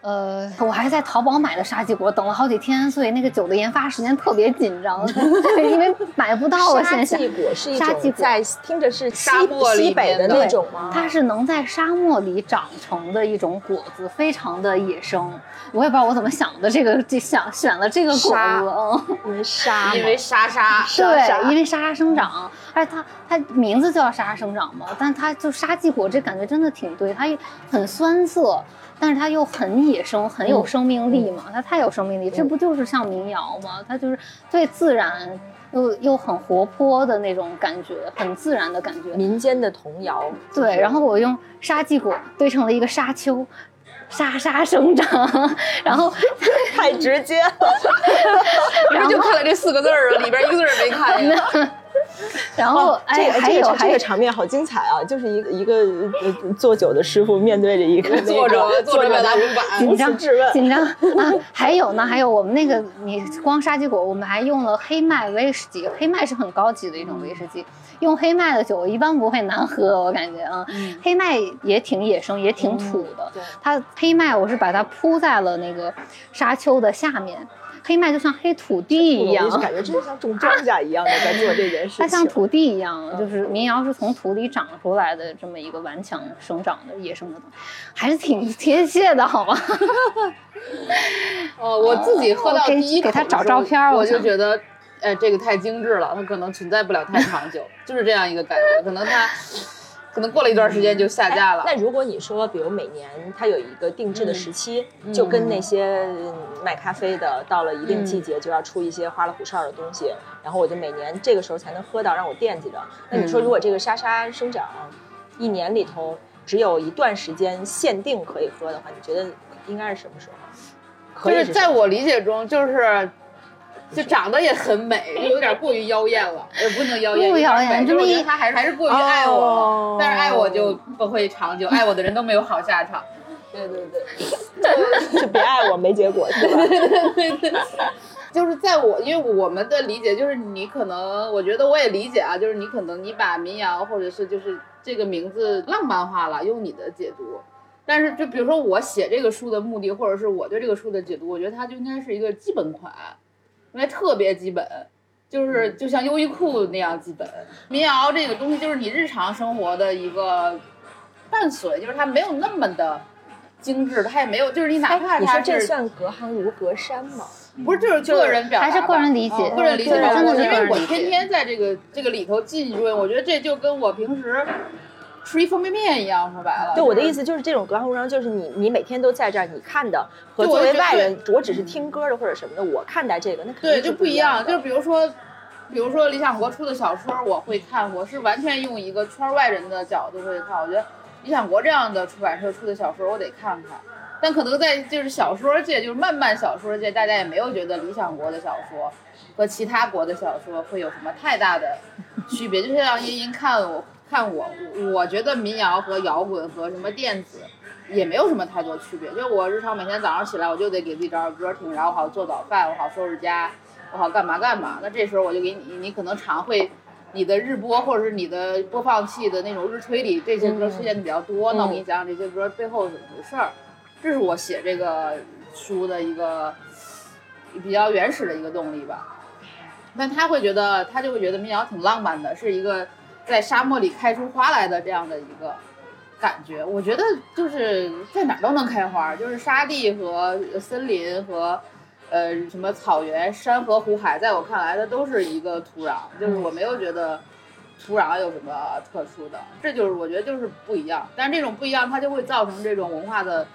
呃，我还在淘宝买的沙棘果，等了好几天，所以那个酒的研发时间特别紧张，对，因为买不到啊，沙线下棘果是一沙棘果种在听着是西沙漠西北的那种吗？它是能在沙漠里长成的一种果子，非常的野生。我也不知道我怎么想的，这个这想选了这个果子，嗯，因为沙嘛，因为沙沙，对，因为沙沙生长，而且它它名字叫沙沙生长嘛，但它就沙棘果这感觉真的挺对，它很酸涩，但是它又很野生，很有生命力嘛，它太有生命力，这不就是像民谣吗？它就是最自然又又很活泼的那种感觉，很自然的感觉。民间的童谣。对，然后我用沙棘果堆成了一个沙丘，沙沙生长，然后 太直接了。然后就看了这四个字儿，里边一个字儿没看呀。然后哦，这还有还有这个这个场面好精彩啊！就是一个一个呃做酒的师傅面对着一个那个作者作者表达不板紧张质问，紧张啊！还有呢，还有我们那个你光沙棘果，我们还用了黑麦威士忌，黑麦是很高级的一种威士忌。用黑麦的酒一般不会难喝，我感觉啊，黑麦也挺野生，也挺土的。对它黑麦我是把它铺在了那个沙丘的下面，黑麦就像黑土地一样感觉真的像种庄稼一样的在做这件事情。它像土地一样，就是民谣是从土里长出来的这么一个顽强生长的野生的东西，还是挺贴切的，好吗？哦，我自己喝到第一口给他找照片我就觉得，哎，这个太精致了，它可能存在不了太长久，就是这样一个感觉。可能它，可能过了一段时间就下架了。那如果你说，比如每年它有一个定制的时期，嗯就跟那些嗯卖咖啡的到了一定季节就要出一些花里胡哨的东西，然后我就每年这个时候才能喝到，让我惦记着。那你说，嗯如果这个沙沙生长一年里头只有一段时间限定可以喝的话，你觉得应该是什么时候？可就是以在我理解中，就是就长得也很美，就有点过于妖艳了，也不能妖艳，不妖艳就是我觉得他还是还是过于爱我了，哦但是爱我就不会长久，爱我的人都没有好下场。对对对，就别爱我没结果，是吧？就是在我，因为我们的理解就是你可能，我觉得我也理解啊，就是你可能你把民谣或者是就是这个名字浪漫化了，用你的解读。但是就比如说我写这个书的目的，或者是我对这个书的解读，我觉得它就应该是一个基本款，应该特别基本，就是就像优衣库那样基本。民谣这个东西就是你日常生活的一个伴随，就是它没有那么的精致，它也没有，就是你哪怕哎你说它是这算隔行如隔山吗？不是就是个人表达吧，还是个人理解嗯个人理解吧。真的因为我天天在这个这个里头浸润，我觉得这就跟我平时吃一方便面一样，说白了。对我的意思，就是这种隔行如隔山，就是你你每天都在这儿，你看的和作为外人，我只是听歌的或者什么的，我看待这个那肯定对，就不不一样。就是比如说，比如说李想国出的小说，我会看，我是完全用一个圈外人的角度会看。我觉得李想国这样的出版社出的小说，我得看看。但可能在就是小说界，就是漫漫小说界，大家也没有觉得理想国的小说和其他国的小说会有什么太大的区别。就像茵茵看我看我，我觉得民谣和摇滚和什么电子也没有什么太多区别。就我日常每天早上起来，我就得给自己找首歌听，然后我好做早饭，我好收拾家，我好干嘛干嘛。那这时候我就给你，你可能常会。你的日播或者是你的播放器的那种日推里，这些歌出现的比较多，那我给你讲讲这些歌背后是怎么回事儿。这是我写这个书的一个比较原始的一个动力吧。但他会觉得，他就会觉得民谣挺浪漫的，是一个在沙漠里开出花来的这样的一个感觉。我觉得就是在哪儿都能开花，就是沙地和森林和呃什么草原、山河湖海，在我看来，它都是一个土壤，就是我没有觉得。土壤有什么特殊的？这就是我觉得就是不一样，但是这种不一样，它就会造成这种文化的，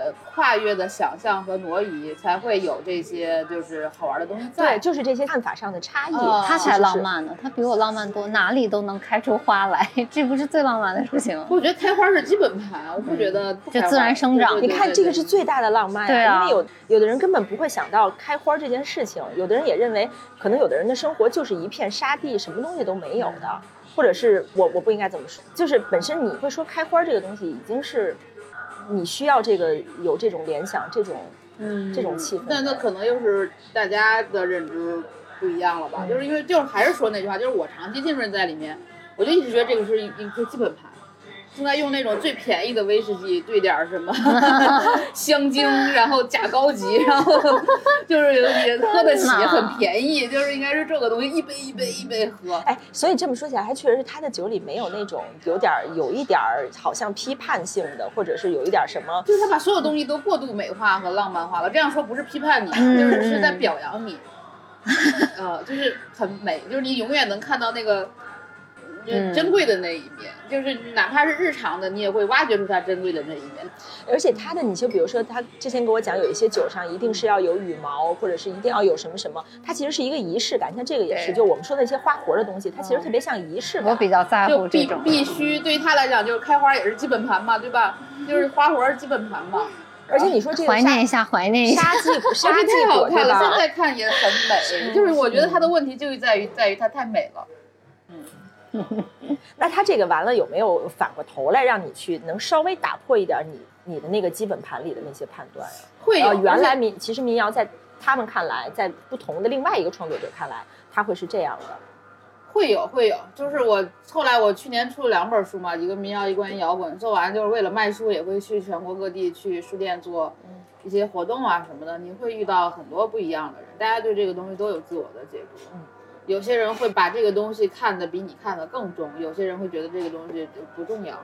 呃，跨越的想象和挪移，才会有这些就是好玩的东西在。对，就是这些看法上的差异，哦他才浪漫呢，他比我浪漫多，哪里都能开出花来，这不是最浪漫的事情。吗？我觉得开花是基本盘，我不觉得就自然生长。对对对你看，这个是最大的浪漫对啊。因为有有的人根本不会想到开花这件事情，有的人也认为，可能有的人的生活就是一片沙地，什么东西都没有的，或者是我我不应该这么说，就是本身你会说开花这个东西已经是你需要这个有这种联想，这种嗯这种气氛那那可能又是大家的认知不一样了吧？就是因为就是还是说那句话，就是我长期浸润在里面，我就一直觉得这个是一一个基本盘。现在用那种最便宜的威士忌兑点儿什么 香精，然后假高级，然后 就是也喝得起，很便宜，就是应该是这个东西一杯一杯一杯喝。哎，所以这么说起来，还确实是他的酒里没有那种有点儿有一点儿好像批判性的，或者是有一点儿什么。就是他把所有东西都过度美化和浪漫化了。这样说不是批判你，嗯就是是在表扬你，呃，就是很美，就是你永远能看到那个。珍贵的那一面，就是哪怕是日常的，你也会挖掘出它珍贵的那一面。而且它的，你就比如说，他之前跟我讲，有一些酒上一定是要有羽毛，或者是一定要有什么什么，它其实是一个仪式感。像这个也是，就我们说的一些花活的东西，它其实特别像仪式我。比较在乎这种。必须对于他来讲，就是开花也是基本盘嘛，对吧？就是花活是基本盘嘛。而且你说这个怀念一下，怀念一下。沙 沙棘沙哇这棘果太好看了，现？在看也很美。就是我觉得它的问题就是在于在于它太美了。那他这个完了有没有反过头来让你去能稍微打破一点你你的那个基本盘里的那些判断呀、会有呃，原来民其实民谣在他们看来，在不同的另外一个创作者看来，他会是这样的。会有会有，就是我后来我去年出了两本书嘛，一个民谣，一个关于摇滚。做完就是为了卖书，也会去全国各地去书店做一些活动啊什么的。你会遇到很多不一样的人，大家对这个东西都有自我的解读。嗯有些人会把这个东西看得比你看得更重，有些人会觉得这个东西不重要。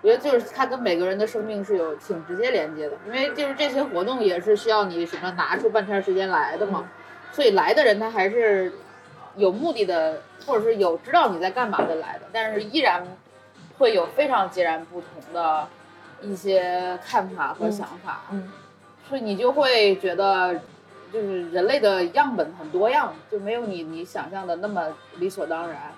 我觉得就是它跟每个人的生命是有挺直接连接的，因为就是这些活动也是需要你什么拿出半天时间来的嘛，所以来的人他还是有目的的，或者是有知道你在干嘛的来的，但是依然会有非常截然不同的一些看法和想法，嗯所以你就会觉得。就是人类的样本很多样，就没有你你想象的那么理所当然，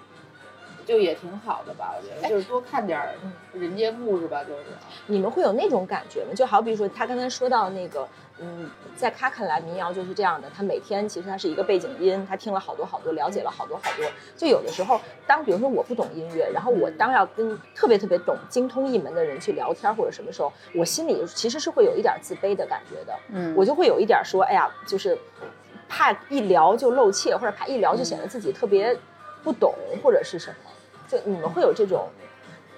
就也挺好的吧？我觉得就是多看点儿人间故事吧，就是。你们会有那种感觉吗？就好比说他刚才说到那个，嗯，在他看来民谣就是这样的，他每天其实他是一个背景音，他听了好多好多，了解了好多好多。就有的时候，当比如说我不懂音乐，然后我当要跟特别特别懂、精通一门的人去聊天或者什么时候，我心里其实是会有一点自卑的感觉的。嗯，我就会有一点说，哎呀，就是怕一聊就露怯，或者怕一聊就显得自己特别不懂或者是什么？就你们会有这种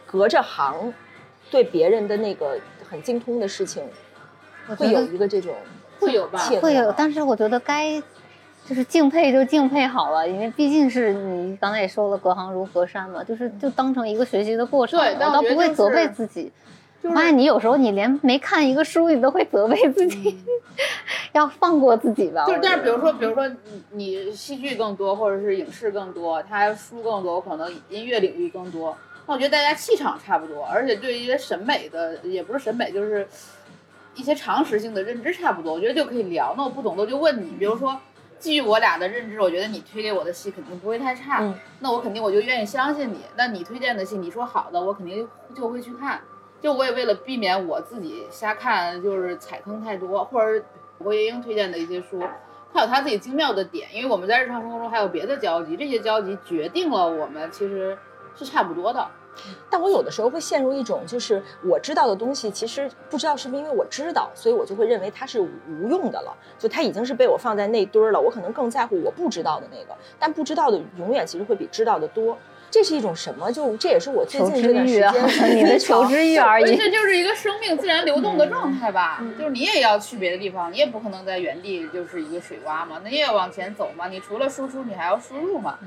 隔着行对别人的那个很精通的事情，会有一个这种会有吧会有，但是我觉得该就是敬佩就敬佩好了，因为毕竟是你刚才也说了，隔行如隔山嘛，就是就当成一个学习的过程，对但我倒不会责备自己。就是我发现你有时候你连没看一个书，你都会责备自己，要放过自己吧。就是但是比如说，比如说你你戏剧更多，或者是影视更多，他书更多，可能音乐领域更多。那我觉得大家气场差不多，而且对于一些审美的，也不是审美，就是一些常识性的认知差不多，我觉得就可以聊。那我不懂的就问你，比如说基于我俩的认知，我觉得你推给我的戏肯定不会太差，嗯那我肯定我就愿意相信你。那你推荐的戏，你说好的，我肯定就会去看。就我也为了避免我自己瞎看，就是踩坑太多，或者郭叶英推荐的一些书，它有它自己精妙的点，因为我们在日常生活中还有别的交集，这些交集决定了我们其实是差不多的。但我有的时候会陷入一种，就是我知道的东西，其实不知道是不是因为我知道，所以我就会认为它是无用的了，就它已经是被我放在那堆儿了。我可能更在乎我不知道的那个，但不知道的永远其实会比知道的多。这是一种什么？就这也是我最求知近这段时欲啊，间你的求知欲而已。这就是一个生命自然流动的状态吧，就是你也要去别的地方，你也不可能在原地就是一个水洼嘛，那你也要往前走嘛，你除了输出，你还要输入嘛，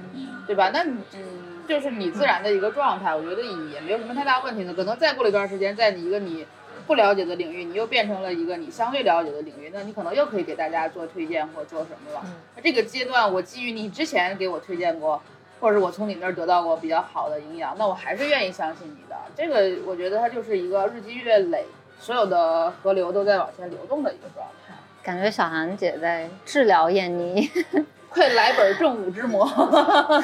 对吧？那你嗯，就是你自然的一个状态，我觉得也没有什么太大问题的。可能再过了一段时间，在你一个你不了解的领域，你又变成了一个你相对了解的领域，那你可能又可以给大家做推荐或做什么了。那这个阶段，我基于你之前给我推荐过。或者是我从你那儿得到过比较好的营养，那我还是愿意相信你的。这个我觉得它就是一个日积月累，所有的河流都在往前流动的一个状态。感觉小韩姐在治疗燕妮。快来本《正午之魔》。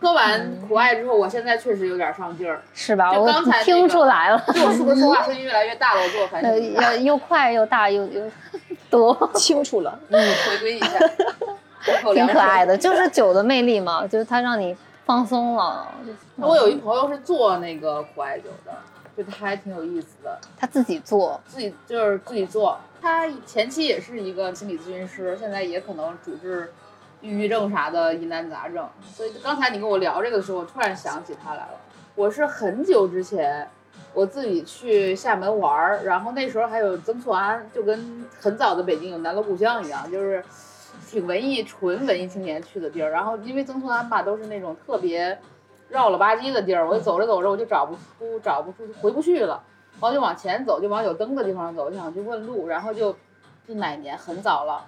喝完苦艾之后，我现在确实有点上劲儿。是吧？我刚才听出来了，就我是不是说话声音越来越大了？我自我反呃，省。要又快又大又又多，清楚了。嗯回归一下，口挺可爱的，就是酒的魅力嘛，就是它让你放松了。我有一朋友是做那个苦艾酒的，就他还挺有意思的。他自己做，自己就是自己做。他前期也是一个心理咨询师，现在也可能主治抑郁症啥的疑难杂症。所以刚才你跟我聊这个的时候，我突然想起他来了。我是很久之前我自己去厦门玩儿，然后那时候还有曾厝垵，就跟很早的北京有南锣鼓巷一样，就是挺文艺、纯文艺青年去的地儿。然后因为曾厝垵吧都是那种特别绕了吧唧的地儿，我就走着走着我就找不出、找不出、回不去了。然后就往前走，就往有灯的地方走，就想去问路，然后就就哪年很早了，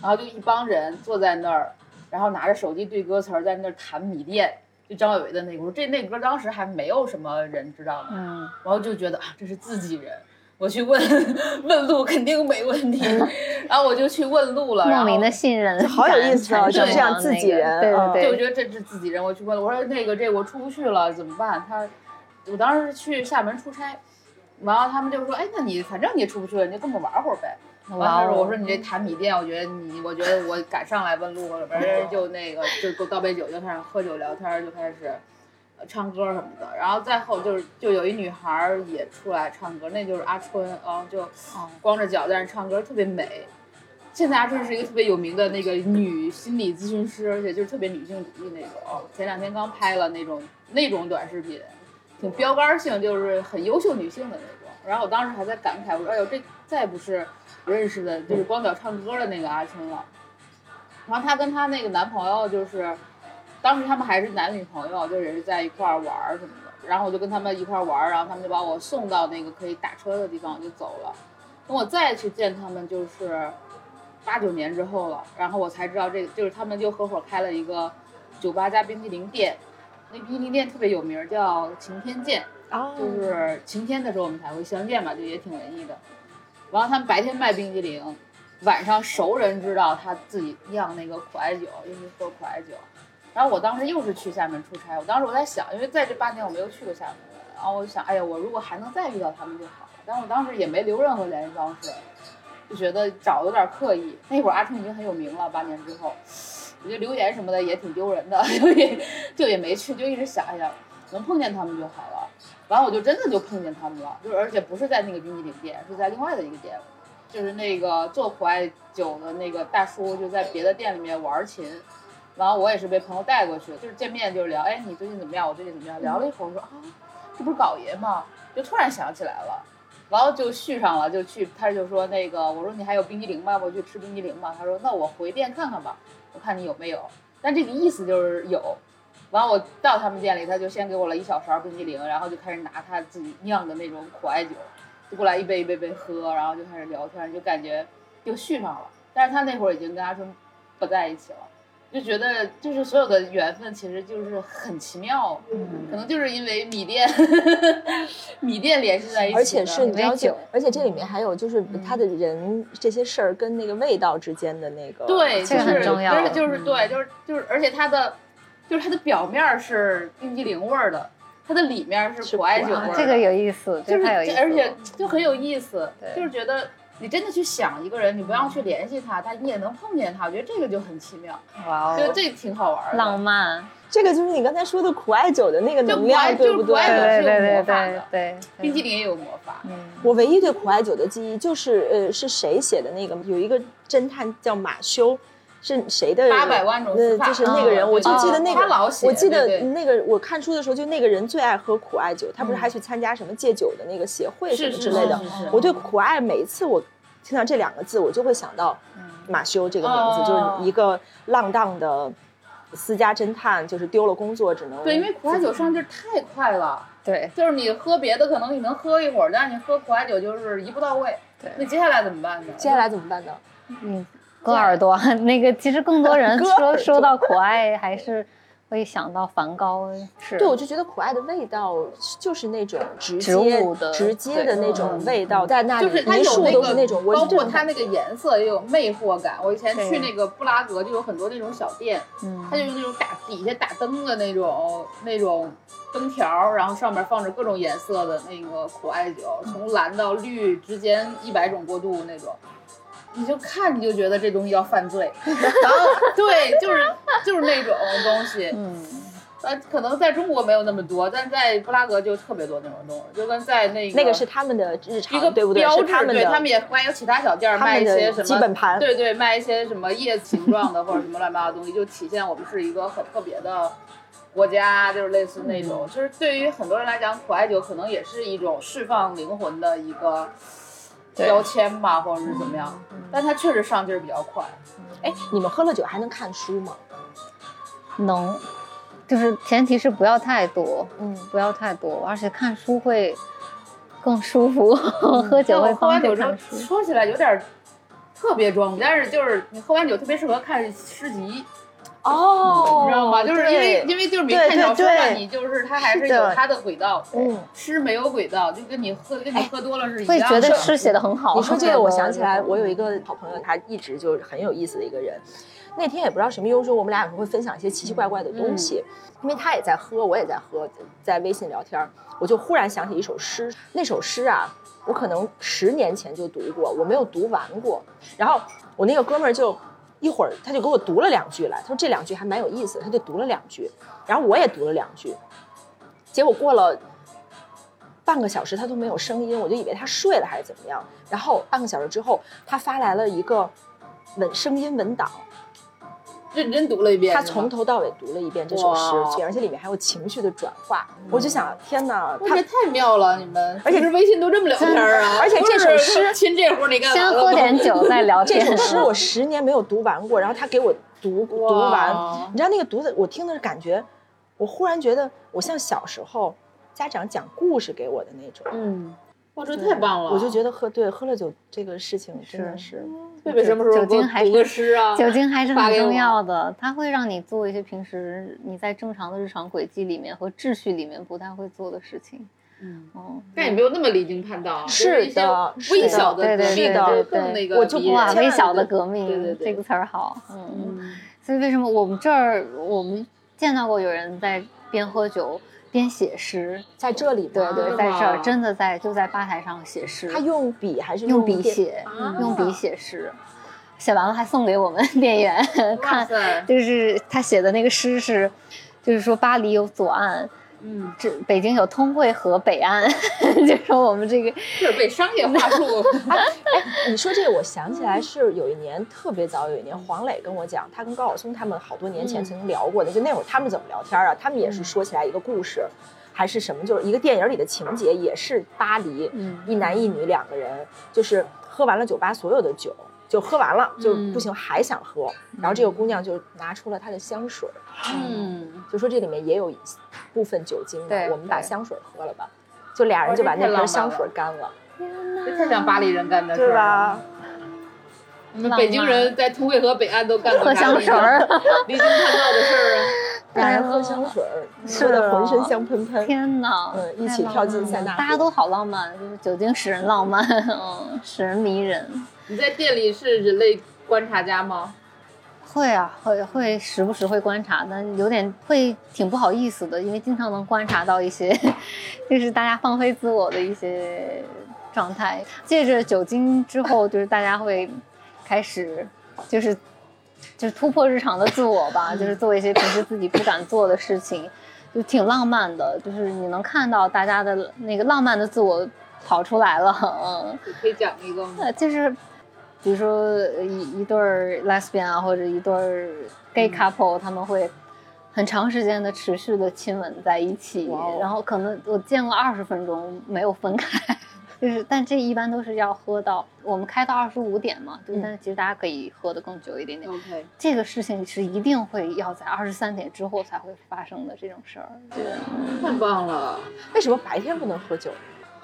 然后就一帮人坐在那儿，然后拿着手机对歌词儿在那儿弹米店，就张伟伟的那歌，这那歌当时还没有什么人知道呢，嗯，然后就觉得啊这是自己人，我去问 问路肯定没问题，然后我就去问路了，莫名的信任，好有意思啊就就这样自己人对嗯对对，就我觉得这是自己人，我去问了，我说那个这我出不去了怎么办？他，我当时是去厦门出差，然后他们就说，哎，那你反正你也出不去了，你就跟我们玩会儿呗。完事儿哦我说你这弹米店，我觉得你，我觉得我敢上来问路了，完事儿就那个就给我倒杯酒，就开始喝酒聊天儿，就开始呃唱歌什么的。然后再后就是就有一女孩儿也出来唱歌，那就是阿春，然后就光着脚在那唱歌，特别美。现在阿春是一个特别有名的那个女心理咨询师，而且就是特别女性主义那种。前两天刚拍了那种那种短视频，挺标杆性，就是很优秀女性的那种。然后我当时还在感慨，我说：“哎呦，这再不是我认识的，就是光脚唱歌的那个阿春了。”然后她跟她那个男朋友就是，当时他们还是男女朋友，就也是在一块儿玩儿什么的。然后我就跟他们一块儿玩儿，然后他们就把我送到那个可以打车的地方，我就走了。等我再去见他们，就是八九年之后了，然后我才知道这个就是他们就合伙开了一个酒吧加冰淇淋店，那冰淇淋店特别有名，叫晴天见。哦就是晴天的时候我们才会相见嘛，就也挺文艺的。然后他们白天卖冰激凌，晚上熟人知道他自己酿那个苦艾酒，就是喝苦艾酒。然后我当时又是去厦门出差，我当时我在想，因为在这八年我没有去过厦门，然后我就想，哎呀，我如果还能再遇到他们就好了。但我当时也没留任何联系方式，就觉得找有点刻意。那会儿阿春已经很有名了，八年之后，我觉得留言什么的也挺丢人的，就也就也没去，就一直想，哎呀，能碰见他们就好了。完了我就真的就碰见他们了，就是而且不是在那个冰激凌店，是在另外的一个店。就是那个做苦艾酒的那个大叔就在别的店里面玩琴，然后我也是被朋友带过去，就是见面就是聊，哎，你最近怎么样？我最近怎么样？聊了一会儿，我说啊，这不是搞爷吗？就突然想起来了，然后就续上了，就去，他就说那个，我说你还有冰激凌吗？我去吃冰激凌吧。他说那我回店看看吧，我看你有没有。但这个意思就是有。完了我到他们店里，他就先给我了一小勺冰激凌，然后就开始拿他自己酿的那种苦艾酒，就过来一杯一杯杯喝，然后就开始聊天，就感觉就续上了。但是他那会儿已经跟阿春不在一起了。就觉得就是所有的缘分其实就是很奇妙，嗯可能就是因为米店，米店联系在一起，而且是你知道美酒，而且这里面还有就是他的人这些事儿跟那个味道之间的那个对，这个就是很重要就是就是嗯对，就是就是，而且它的就是它的表面是冰激凌味儿的，它的里面是是苦艾酒味儿的，这个有意思，就是个太有意思，而且就很有意思，就是觉得。你真的去想一个人，你不要去联系他，他你也能碰见他，我觉得这个就很奇妙，哇哦，就这挺好玩的。浪漫，这个就是你刚才说的苦艾酒的那个能量，对不对？酒是有对对对魔法的对对，冰激凌也有魔法，嗯，我唯一对苦艾酒的记忆就是，呃，是谁写的那个？有一个侦探叫马修，是谁的？八百万种呃死，法就是那个人，嗯我就记得那个，他老写我记得那个，我看书的时候，就那个人最爱喝苦艾酒，他不是嗯还去参加什么戒酒的那个协会什么之类的我对苦艾每一次我听到这两个字，我就会想到马修这个名字，哦就是一个浪荡的私家侦探，就是丢了工作只能对，因为苦艾酒上劲儿太快了。对，就是你喝别的可能你能喝一会儿，但是你喝苦艾酒就是一步到位。对那接下来怎么办呢？接下来怎么办呢？嗯，割耳朵，那个其实更多人说说到苦艾，还是会想到梵高，是对，我就觉得苦艾的味道就是那种直植接物的直接的那种嗯味道，在那里就是它一树有那个，都是那种，包括它那个颜色也有魅惑感。我以前去那个布拉格就有很多那种小店，嗯它就用那种打底下打灯的那种那种灯条，然后上面放着各种颜色的那个苦艾酒，从蓝到绿之间一百种过渡那种。你就看你就觉得这东西要犯罪，然后对，就是就是那种东西，嗯，呃，可能在中国没有那么多，但在布拉格就特别多那种东西，就跟在那个那个是他们的日常，一个对不对？标志，是他们的，对他们也还有其他小店卖一些什么基本盘。对对，卖一些什么叶子形状的 或者什么乱七八糟的东西，就体现我们是一个很特别的国家，就是类似那嗯。种，就是对于很多人来讲，苦艾酒可能也是一种释放灵魂的一个对标签吧，或者是怎么样，嗯但它确实上劲儿比较快。哎，你们喝了酒还能看书吗？能，就是前提是不要太多，嗯，不要太多，而且看书会更舒服，喝酒会喝完酒之后。说起来有点特别装逼，但是就是你喝完酒特别适合看诗集。哦你知道吗？就是因为因为就是没看小说你就是他还是有他的轨道，嗯，诗没有轨道，就跟你喝跟你喝多了是一样的。觉得诗写的很好。你说这个，我想起来，嗯我有一个好朋友，他一直就是很有意思的一个人。那天也不知道什么由说，我们俩有时候会分享一些奇奇怪怪的东西，因为他也在喝，我也在喝，在微信聊天，我就忽然想起一首诗，那首诗啊，我可能十年前就读过，我没有读完过。然后我那个哥们儿就一会儿他就给我读了两句来，他说这两句还蛮有意思，他就读了两句，然后我也读了两句，结果过了。半个小时他都没有声音，我就以为他睡了还是怎么样。然后半个小时之后，他发来了一个文声音文档，认真读了一遍。他从头到尾读了一遍这首诗哇，而且里面还有情绪的转化。我就想，天哪，他这太妙了，你们，而且这微信都这么聊天儿啊！而且这首诗亲这活儿你干先完了吗喝点酒再聊 这。首诗我十年没有读完过，然后他给我读读完，你知道那个读的，我听的感觉，我忽然觉得我像小时候家长讲故事给我的那种。嗯，哇，这太棒了！我就觉得喝对喝了酒这个事情真的是，贝贝什么时候酒精还是给我读个诗啊？酒精还是很重要的，它会让你做一些平时你在正常的日常轨迹里面和秩序里面不太会做的事情。嗯，哦，但也没有那么离经叛道啊，是的微小的对对革命对对更那个我就哇，微小的革命，对对对这个词儿好。嗯，嗯所以为什么我们这儿我们见到过有人在边喝酒边写诗？在这里对对，啊在这儿真的在就在吧台上写诗。他用笔还是用笔写，啊用笔写诗，写完了还送给我们 店员看，就是他写的那个诗是，就是说巴黎有左岸，嗯，这北京有通惠河北岸，就说我们这个就是被商业话术。你说这个，我想起来是有一年特别早，有一年黄磊跟我讲，他跟高晓松他们好多年前曾经聊过的，就那会儿他们怎么聊天啊？他们也是说起来一个故事，还是什么，就是一个电影里的情节，也是巴黎，嗯一男一女两个人，就是喝完了酒吧所有的酒。就喝完了就不行，还想喝，然后这个姑娘就拿出了她的香水，嗯，就说这里面也有一部分酒精的对，我们把香水喝了吧。就俩人就把那瓶香水干了，天这太像巴黎人干的事儿了。对吧？我们北京人在通惠河北岸都干过喝香水儿，离经叛道的事儿啊。俩人喝香水儿，是喝的浑身啊香喷喷。天哪！嗯一起跳进塞纳河大家都好浪漫，就是酒精使人浪漫，嗯，使人迷人。你在店里是人类观察家吗？会啊，会会时不时会观察，但有点会挺不好意思的，因为经常能观察到一些，就是大家放飞自我的一些状态。借着酒精之后，就是大家会开始，就是就是突破日常的自我吧，就是做一些平时自己不敢做的事情，就挺浪漫的。就是你能看到大家的那个浪漫的自我跑出来了，嗯。你可以讲一个吗？呃，就是比如说呃一一对儿 lesbian 啊，或者一对儿 gay couple，、他们会很长时间的持续的亲吻在一起，哦然后可能我见过二十分钟没有分开。就是，但这一般都是要喝到我们开到二十五点嘛，但是其实大家可以喝的更久一点点。OK，这个事情是一定会要在二十三点之后才会发生的这种事儿。对，太棒了。为什么白天不能喝酒？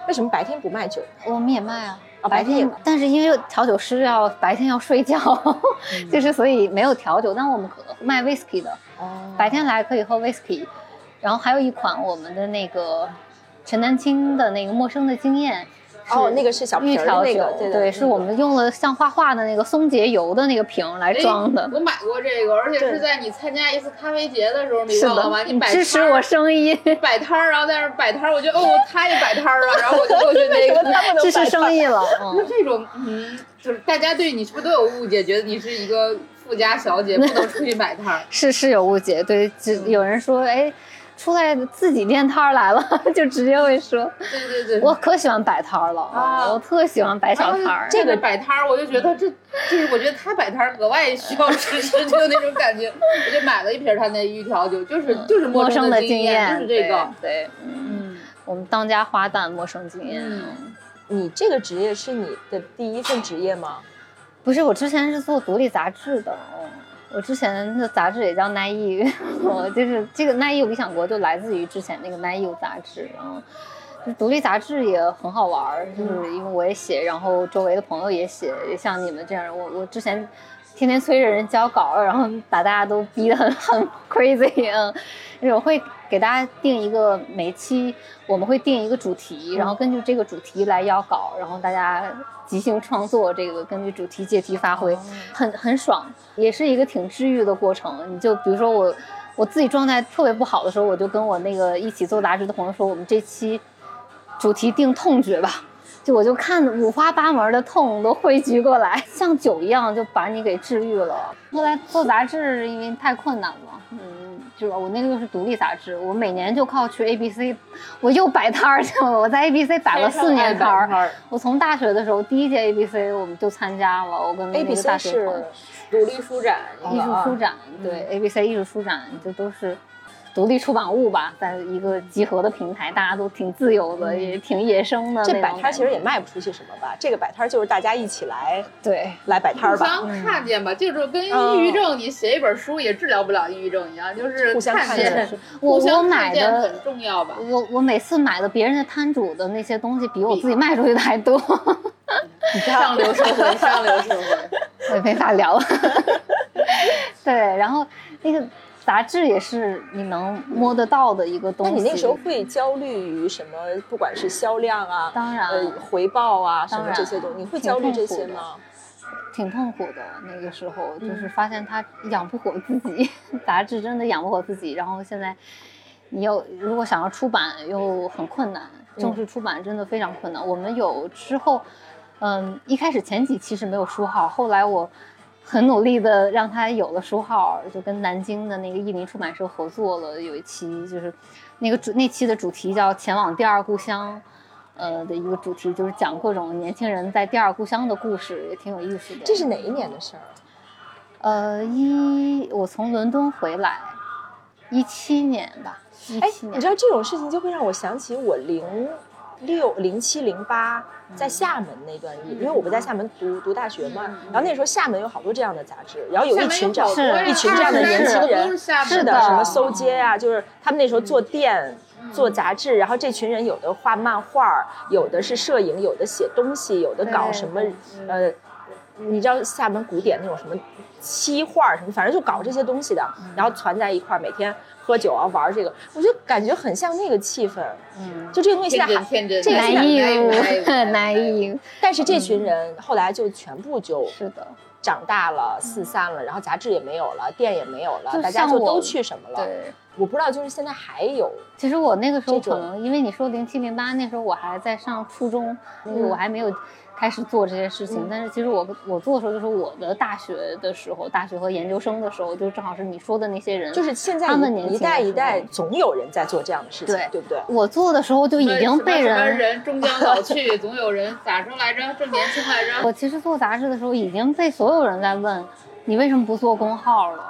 为什么白天不卖酒？我们也卖啊，啊白天有但是因为调酒师要白天要睡觉，就是所以没有调酒，但我们可卖 whisky 的，哦白天来可以喝 whisky，然后还有一款我们的那个陈丹青的那个陌生的经验。哦那个是小瓶儿那个，对对是我们用了像画画的那个松节油的那个瓶来装的哎。我买过这个，而且是在你参加一次咖啡节的时候，你是忘了吗？你摆支持我生意，摆摊儿，然后在那儿摆摊儿，我觉得哦，他也摆摊儿了，然后我就过去 那个。支持生意了。就，这种，嗯，就是大家对你是不是都有误解，觉得你是一个富家小姐，不能出去摆摊儿？是是有误解，对，只有人说，哎，出来自己练摊儿来了，就直接会说，对对对，我可喜欢摆摊儿了，啊我特喜欢摆小摊儿。这个 摆摊儿，我就觉得这，就是我觉得他摆摊儿格外需要支持，就那种感觉。我就买了一瓶他那玉调酒，就是就是陌生生的经验，就是这个。对，对嗯，嗯我们当家花旦陌生经验。你这个职业是你的第一份职业吗？不是，我之前是做独立杂志的，嗯我之前的杂志也叫 naive，我就是这个 naive 理想国就来自于之前那个 naive 杂志，嗯，就独立杂志也很好玩儿，就是因为我也写，然后周围的朋友也写，也像你们这样，我我之前天天催着人交稿，然后把大家都逼得很很 crazy，嗯，就是我会给大家定一个每期我们会定一个主题，然后根据这个主题来邀稿，然后大家即兴创作，这个根据主题借题发挥，很很爽，也是一个挺治愈的过程。你就比如说我我自己状态特别不好的时候，我就跟我那个一起做杂志的朋友说，我们这期主题定痛觉吧。就我就看五花八门的痛都汇聚过来，像酒一样就把你给治愈了。后来做杂志因为太困难了，是我那个又是独立杂志，我每年就靠去 ABC，我又摆摊儿去了。我在 ABC 摆了四年摊儿。我从大学的时候第一届 ABC 我们就参加了，我跟那个大学朋友是独立书展，艺术书展，对 ABC 艺术书展，这都是独立出版物吧，在一个集合的平台，大家都挺自由的，也挺野生的这。摆摊儿其实也卖不出去什么吧？这个摆摊儿就是大家一起来对，来摆摊儿吧，互相看见吧，就是跟抑郁症你写一本书也治疗不了抑郁症一样，就是互相看见见，我我互相买看见的很重要吧。我我每次买的别人的摊主的那些东西，比我自己卖出去的还多，上流社会，上流社会。我也没法聊。对，然后那个杂志也是你能摸得到的一个东西。那你那时候会焦虑于什么？不管是销量啊，当然呃，回报啊，什么这些东西，你会焦虑这些吗？挺痛苦的。那个时候嗯就是发现他养不活自己，杂志真的养不活自己。然后现在你又如果想要出版又很困难，嗯正式出版真的非常困难。我们有之后，嗯，一开始前几期是没有书号，后来我。很努力的让他有了书号，就跟南京的那个译林出版社合作了，有一期就是那个主那期的主题叫“前往第二故乡”，呃的一个主题就是讲各种年轻人在第二故乡的故事，也挺有意思的。这是哪一年的事儿？呃一我从伦敦回来，一七年吧，一哎，七年。你知道这种事情就会让我想起我零六、零七、零八在厦门那段因为我不在厦门读读大学嘛，然后那时候厦门有好多这样的杂志，然后有一群这样一群这样的年轻人，是是的，什么搜街啊，就是他们那时候做店。做杂志，然后这群人有的画漫画，有的是摄影，有的写东西，有的搞什么，呃，你知道厦门古典那种什么漆画什么，反正就搞这些东西的，然后攒在一块儿，每天喝酒啊玩这个，我就感觉很像那个气氛。嗯，就这个东西现天在还，真天真，这个难是以 难以难以难以，但是这群人后来就全部就是的，长大了，四散了，然后杂志也没有了，店也没有了，大家就都去什么了？对。我不知道，就是现在还有，其实我那个时候可能，因为你说零七零八那时候我还在上初中，嗯。因为我还没有开始做这些事情。但是其实我我做的时候，就是我的大学的时候，大学和研究生的时候，就正好是你说的那些人，就是现在他们年轻一代一代总有人在做这样的事情，对对不对？我做的时候就已经被什么人。人 终将老去，总有人咋说来着？正年轻来着。我其实做杂志的时候已经被所有人在问，你为什么不做公号了？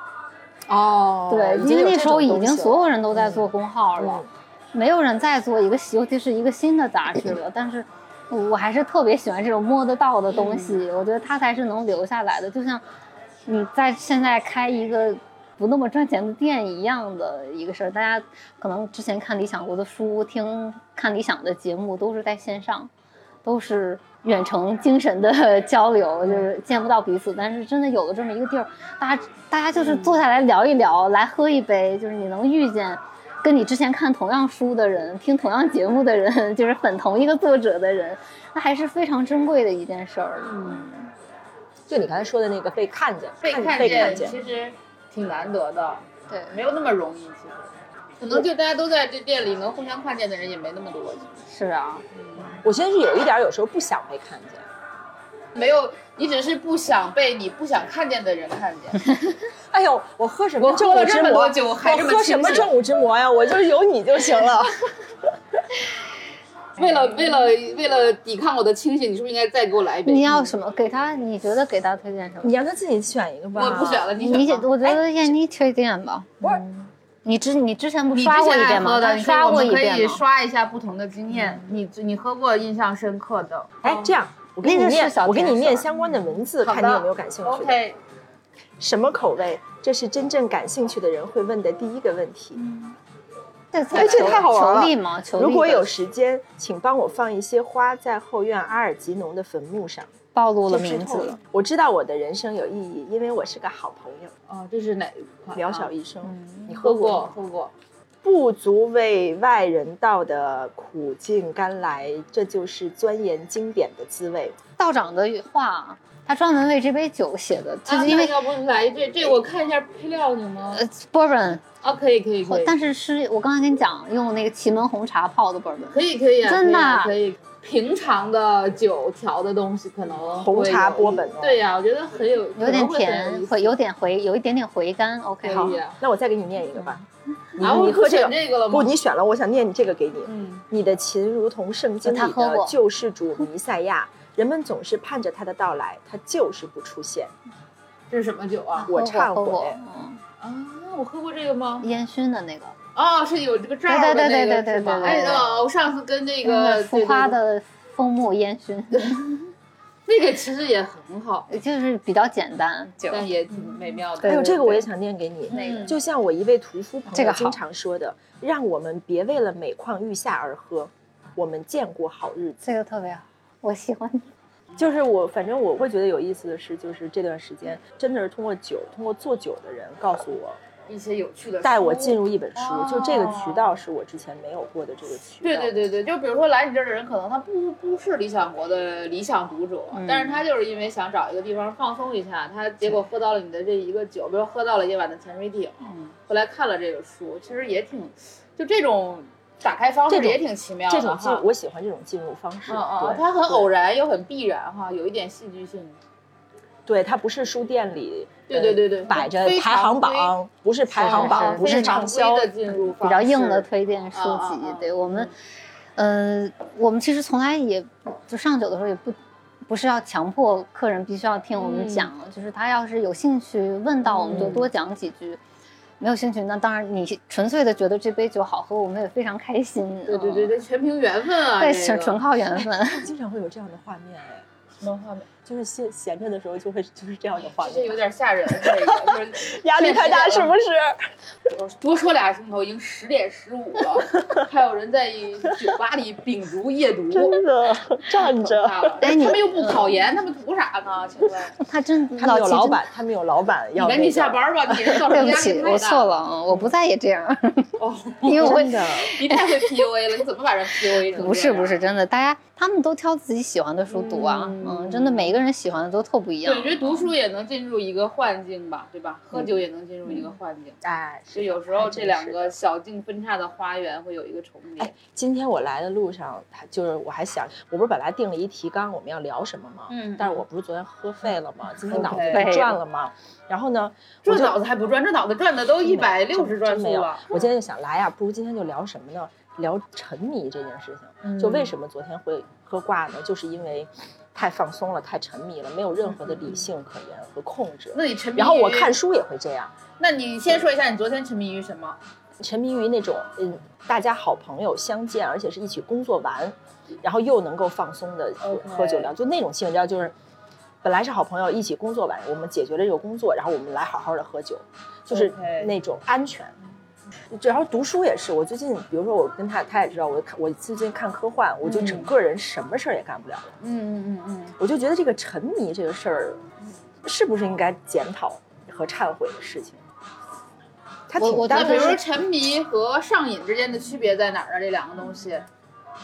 哦对，因为那时候已经所有人都在做公号了，嗯没有人再做一个，尤其是一个新的杂志了。但是，我还是特别喜欢这种摸得到的东西，我觉得它才是能留下来的。就像你在现在开一个不那么赚钱的店一样的一个事儿。大家可能之前看理想国的书，听看理想的节目都是在线上，都是远程精神的 交流，就是见不到彼此。但是真的有了这么一个地儿，大家大家就是坐下来聊一聊，来喝一杯，就是你能遇见。跟你之前看同样书的人，听同样节目的人，就是粉同一个作者的人，那还是非常珍贵的一件事儿。嗯，就你刚才说的那个被看见，被看看见被看见，其实挺难得的，对，没有那么容易。其实，可能就大家都在这店里能互相看见的人也没那么多。是啊，嗯我现在是有一点儿有时候不想被看见。没有，你只是不想被你不想看见的人看见。哎呦，我喝什么我喝了正午之魔？这么多酒还这么我喝什么正午之魔呀？我就是有你就行了。为了为了为了抵抗我的清醒，你是不是应该再给我来一杯？你要什么？给他，你觉得给他推荐什么？你让他自己选一个吧。我不选了，你你选吧。我觉得燕妮推荐吧。不是嗯你之你之前不你刷过之一遍吗？刷过我们可以一遍吗？刷一下不同的经验。你你喝过印象深刻的？哎，这样我给你念，小我给你念相关的文字，看你有没有感兴趣的。OK，什么口味？这是真正感兴趣的人会问的第一个问题。这哎这太好玩了力吗？力如果有时间，请帮我放一些花在后院阿尔吉农的坟墓上。暴露了名字了。。我知道我的人生有意义，因为我是个好朋友。哦，这是哪一款？渺小一生，嗯你喝喝过过吗？喝过。不足为外人道的苦尽甘来，这就是钻研经典的滋味。道长的话，他专门为这杯酒写的，就是因为要不来这这我看一下配料行吗？呃 bourbon，啊，可以可以可以，但是是我刚才跟你讲，用那个祁门红茶泡的 bourbon。可以可以啊，真的啊可以啊可以。平常的酒调的东西可能红茶波本哦对呀、我觉得很有有点甜，会有点回，有一点点回甘。OK，好，可以啊。那我再给你念一个吧。你啊，你喝这个选这个了吗？不，你选了，我想念你这个给你。嗯，你的琴如同圣经里的救世主弥赛亚，人们总是盼着他的到来，他就是不出现。这是什么酒啊？我忏悔，嗯，啊，我喝过这个吗？烟熏的那个，哦，是有这个罩的对对那个对对是吗？对对对哎，哦，我上次跟那那个浮夸，对对的枫木烟熏，对 那个其实也很好，就是比较简单酒。但也挺美妙的。还有这个我也想念给你。那个就像我一位屠夫朋这个好友经常说的，让我们别为了每况愈下而喝，我们见过好日子。这个特别好，我喜欢。就是我，反正我会觉得有意思的是，就是这段时间真的是通过酒，通过做酒的人告诉我，一些有趣的，带我进。入一本书，哦就这个渠道是我之前没有过的这个渠道。对对对对，就比如说来你这儿的人，可能他不不是理想国的理想读者，嗯但是他就是因为想找一个地方放松一下，他结果喝到了你的这一个酒，比如喝到了夜晚的潜水艇，嗯，后来看了这个书，其实也挺，就这种打开方式也挺奇妙的这种进，我喜欢这种进入方式。嗯嗯，对它很偶然又很必然哈，有一点戏剧性。对，它不是书店里对对对对呃摆着排行榜，不是排行榜，不是非畅销的进入比较硬的推荐书籍。对我们，呃，我们其实从来也就上酒的时候也不。不是要强迫客人必须要听我们讲，就是他要是有兴趣问到，我们就多讲几句；没有兴趣，那当然你纯粹的觉得这杯酒好喝，我们也非常开心。对对对对，全凭缘分啊！对，这个纯纯靠缘分。经常会有这样的画面哎，什么画面？就是闲闲着的时候就会就是这样的画这有，点吓人，这个就是 压力太大是不是？多说俩钟头，已经十点十五了，还有人在酒吧里秉烛夜读，真的站着，哎，他们又不考研，他们图啥呢？请问，他真他们有老板，他们有老板要、那你赶紧下班吧，你给人造对不起，成压力太大我错了，嗯，我不再也这样，哦，因为我会真的。你太会 PUA 了，你怎么把人 PUA 成这样不是不是，真的，大家他们都挑自己喜欢的书读啊，嗯，真的每一个人喜欢的都特不一样对，我。觉得读书也能进入一个幻境吧，对吧？喝酒也能进入一个幻境。哎，就有时候这两个小径分叉的花园会有一个重叠。今天我来的路上，就是我还想，我不是本来定了一提纲，我们要聊什么吗？嗯但是我不是昨天喝废了吗？今天脑子废不转了吗？然后呢，这脑子还不转，这脑子转的都一百六十转没有速了。。我今天就想来呀、不如今天就聊什么呢？聊沉迷这件事情。就为什么昨天会喝挂呢？就是因为太放松了，太沉迷了，没有任何的理性可言和控制。那你沉迷然后我看，书也会这样，那你先说一下你昨天沉迷于什么？沉迷于那种嗯，大家好朋友相见，而且是一起工作完，然后又能够放松的喝酒聊，就那种气氛，你知道，就是本来是好朋友，一起工作完，我们解决了这个工作，然后我们来好好的喝酒，就是那种安全。然后读书也是，我最近，比如说我跟他，他也知道，我看我最近看科幻，我就整个人什么事儿也干不了了。嗯嗯嗯嗯，我就觉得这个沉迷这个事儿，是不是应该检讨和忏悔的事情？他我我挺比如说。沉迷和上瘾之间的区别在哪儿啊？这两个东西，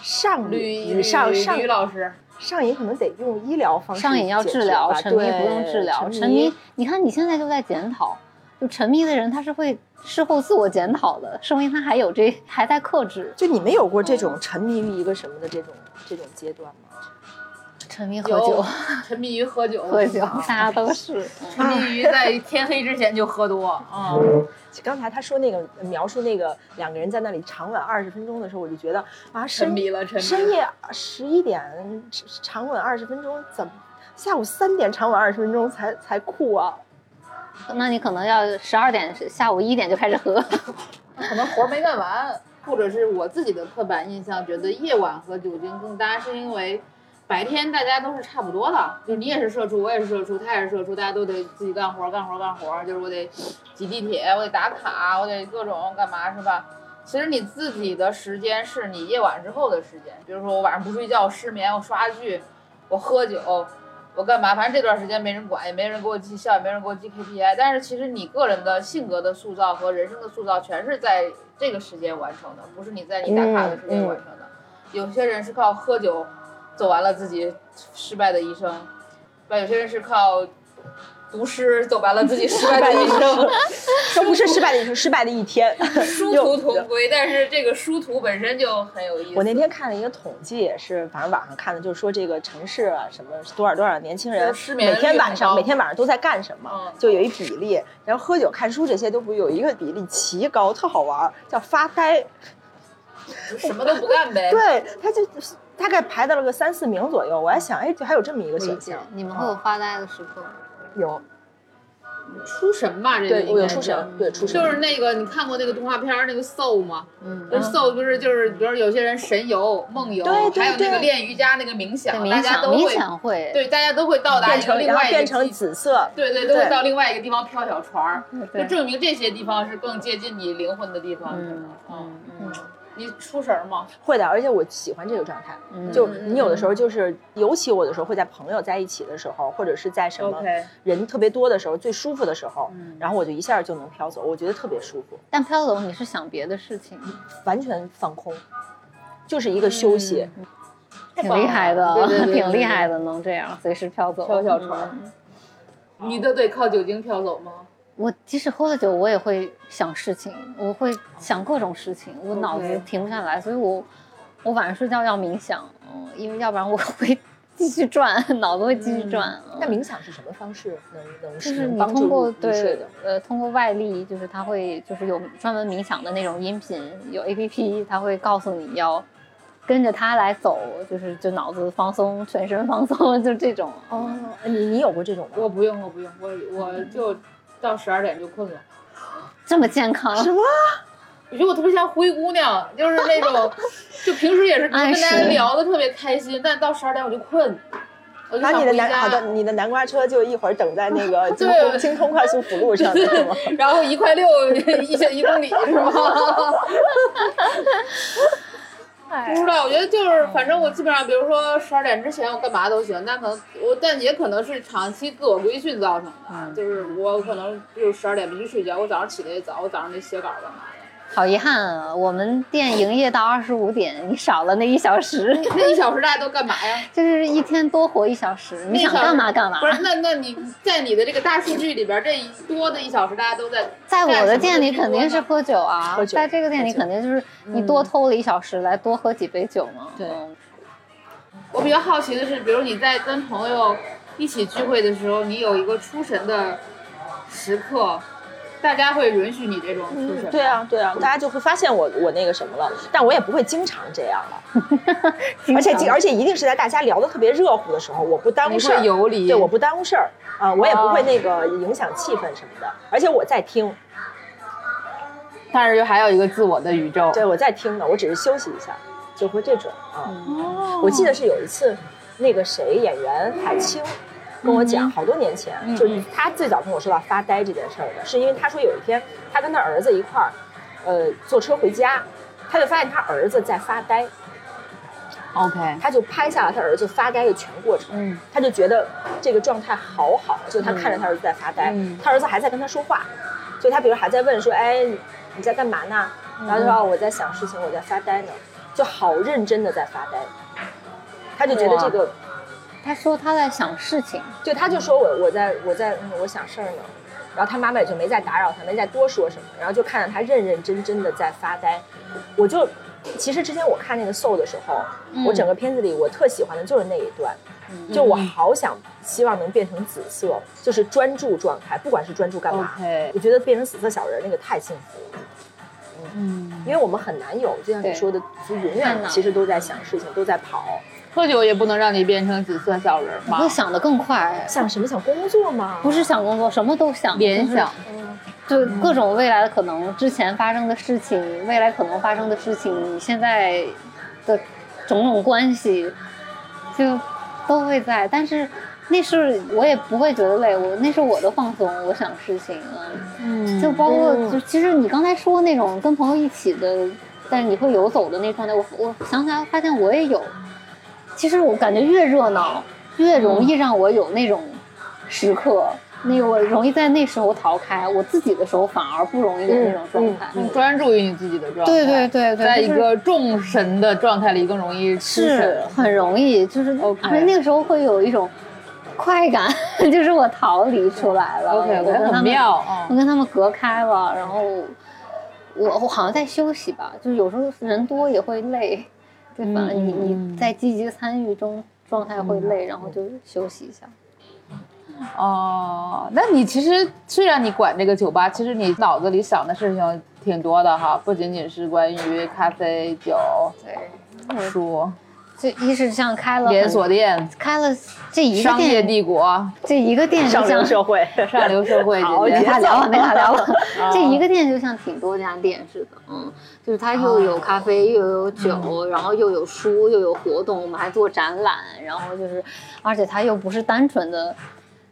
上吕瘾上上吕老师，上瘾可能得用医疗方式上瘾要治疗，沉迷不用治疗。沉迷，你看你现在就在检讨，就沉迷的人他是会事后自我检讨的，说明他还有这还在克制。就你们有过这种沉迷于一个什么的这种这种阶段吗？沉迷喝酒，沉迷于喝酒，喝酒，大家都是。嗯沉迷于在天黑之前就喝多，嗯，刚才他说那个描述那个两个人在那里长吻二十分钟的时候，我就觉得啊，沉深迷了，沉迷深夜十一点长吻二十分钟，怎么下午三点长吻二十分钟才才酷啊？那你可能要十二点，下午一点就开始喝。可能活儿没干完，或者是我自己的刻板印象，觉得夜晚喝酒精更搭，是因为白天大家都是差不多的，就是你也是社畜，我也是社畜，他也是社畜，大家都得自己干活，干活，干活，就是我得挤地铁，我得打卡，我得各种干嘛是吧？其实你自己的时间是你夜晚之后的时间，比如说我晚上不睡觉，失眠，我刷剧，我喝酒，我干嘛？反正这段时间没人管，也没人给我绩效，也没人给我记 KPI。但是其实你个人的性格的塑造和人生的塑造，全是在这个时间完成的，不是你在你打卡的时间完成的。有些人是靠喝酒走完了自己失败的一生，对吧？有些人是靠读诗走完了自己失败的 一生。都不是失败的一生，失败的一天。殊 途同归，但是这个殊途本身就很有意思。我那天看了一个统计，也是反正网上看的，就是说这个城市啊，什么多少多少年轻人失眠每天晚上每天晚上都在干什么，嗯就有一比例。然后喝酒、看书这些都不有一个比例奇高，特好玩，叫发呆。什么都不干呗。对，他就大概排到了个三四名左右。我还想，哎，就还有这么一个选项。你们会有发呆的时刻吗？有，出神吧，这个对有应该是出神，对出神。就是那个你看过那个动画片那个 Soul 吗？嗯。就是 Soul 不是就是比如有些人神游、梦游，对对还有那个练瑜伽那个冥，想，冥大家都会想会，对，大家都会到达然后一个另外一个变成地紫色，对对，都会到另外一个地方飘小船儿，就证明这些地方是更接近你灵魂的地方。嗯。嗯嗯你出神儿吗？会的，而且我喜欢这个状态。嗯就你有的时候就是，尤其我有的时候会在朋友在一起的时候，或者是在什么 OK 人特别多的时候，最舒服的时候，嗯然后我就一下就能飘走，我觉得特别舒服，但飘走你是想别的事情，完全放空，就是一个休息。挺厉害的，对对对对挺厉害的，能这样随时飘走。飘小船你都得靠酒精飘走吗？我即使喝了酒，我也会想事情，我会想各种事情，我脑子停不下来，所以我我晚上睡觉要冥想，嗯，因为要不然我 会继续转，脑子会继续转。嗯那冥想是什么方式能能就是你能帮助通过入入睡对的？呃通过外力，就是它会就是有专门冥想的那种音频，有 A P P，它会告诉你要跟着它来走，就是就脑子放松，全身放松，就这种。哦，你你有过这种吗？我不用，我不用，我我就到十二点就困了。这么健康，什么？我觉得我特别像灰姑娘，就是那种，就平时也是跟大家聊的特别开心，但到十二点我就困，我就把你的。南好的，你的南瓜车就一会儿等在那个 京对通京通快速辅路上是吗？然后一块六一小一公里是吗？不知道，我觉得就是，反正我基本上，比如说十二点之前我干嘛都行，但可能我，但也可能是长期自我规训造成的，就是我可能就十二点必须睡觉，我早上起得也早，我早上得写稿干嘛的。好遗憾啊！我们店营业到二十五点，你少了那一小时，那一小时大家都干嘛呀？就是一天多活一小时，你想干嘛干嘛不。是，那那你在你的这个大数据里边，这一多的一小时大家都在在我的店里肯定是喝酒啊，喝酒在这个店里肯定就是你多偷了一小时来多喝几杯酒嘛。对嗯我比较好奇的是，比如你在跟朋友一起聚会的时候，你有一个出神的时刻，大家会允许你这种出神吗？对啊，对啊，大家就会发现我我那个什么了，但我也不会经常这样。了，而且而且一定是在大家聊得特别热乎的时候，我不耽误事儿。会，游离，对，我不耽误事儿。啊，我也不会哦那个影响气氛什么的，而且我在听，但是还有一个自我的宇宙。对我在听呢，我只是休息一下，就会这种啊。哦我记得是有一次，那个谁演员海清跟我讲，好多年前，就是他最早跟我说到发呆这件事儿的，是因为他说有一天他跟他儿子一块儿，呃，坐车回家，他就发现他儿子在发呆，OK，他就拍下了他儿子发呆的全过程，嗯。他就觉得这个状态好好，就他看着他儿子在发呆，嗯。他儿子还在跟他说话，就他比如还在问说，哎，你在干嘛呢？然后他说、哦、我在想事情，我在发呆呢，就好认真的在发呆，他就觉得这个，他说他在想事情，就他就说我我在我在嗯我想事儿呢，然后他妈妈也就没再打扰他，没再多说什么，然后就看着他认认真真的在发呆，我就。其实之前我看那个 Soul 的时候，我整个片子里我特喜欢的就是那一段，就我好想希望能变成紫色，就是专注状态，不管是专注干嘛我觉得变成紫色小人那个太幸福了。嗯，因为我们很难有，就像你说的，就永远其实都在想事情，都在跑，喝酒也不能让你变成紫色小人嘛你会。想的更快，想什么想工作吗？不是想工作，什么都想，联想，就各种未来的可能，之前发生的事情，未来可能发生的事情，你现在的种种关系，就都会在。但是那是我也不会觉得累，我那是我的放松，我想事情啊，嗯就包括就其实你刚才说那种跟朋友一起的，但是你会游走的那状态，我我想起来发现我也有。其实我感觉越热闹，越容易让我有那种时刻。那个我容易在那时候逃开，我自己的时候反而不容易有那种状态。你专注于你自己的状态。对对对对，在一个众神的状态里更容易是。很容易，就是 OK 而且那个时候会有一种快感，就是我逃离出来了 OK，我跟他们我跟他们隔开了，然后我我好像在休息吧，就是有时候人多也会累，对吧？嗯你嗯你在积极参与中状态会累，然后就休息一下。哦，那你其实虽然你管这个酒吧，其实你脑子里想的事情挺多的哈，不仅仅是关于咖啡、酒、对，书、这一是像开了连锁店、开了这一个商业，帝国、这一个店就上流像社会，上流社会好姐姐。没法聊了，没法聊了。哦 这一个店就像挺多家店似的，嗯，就是它又有咖啡，又有酒，然后又有书，又有活动，我们还做展览，然后就是，而且它又不是单纯的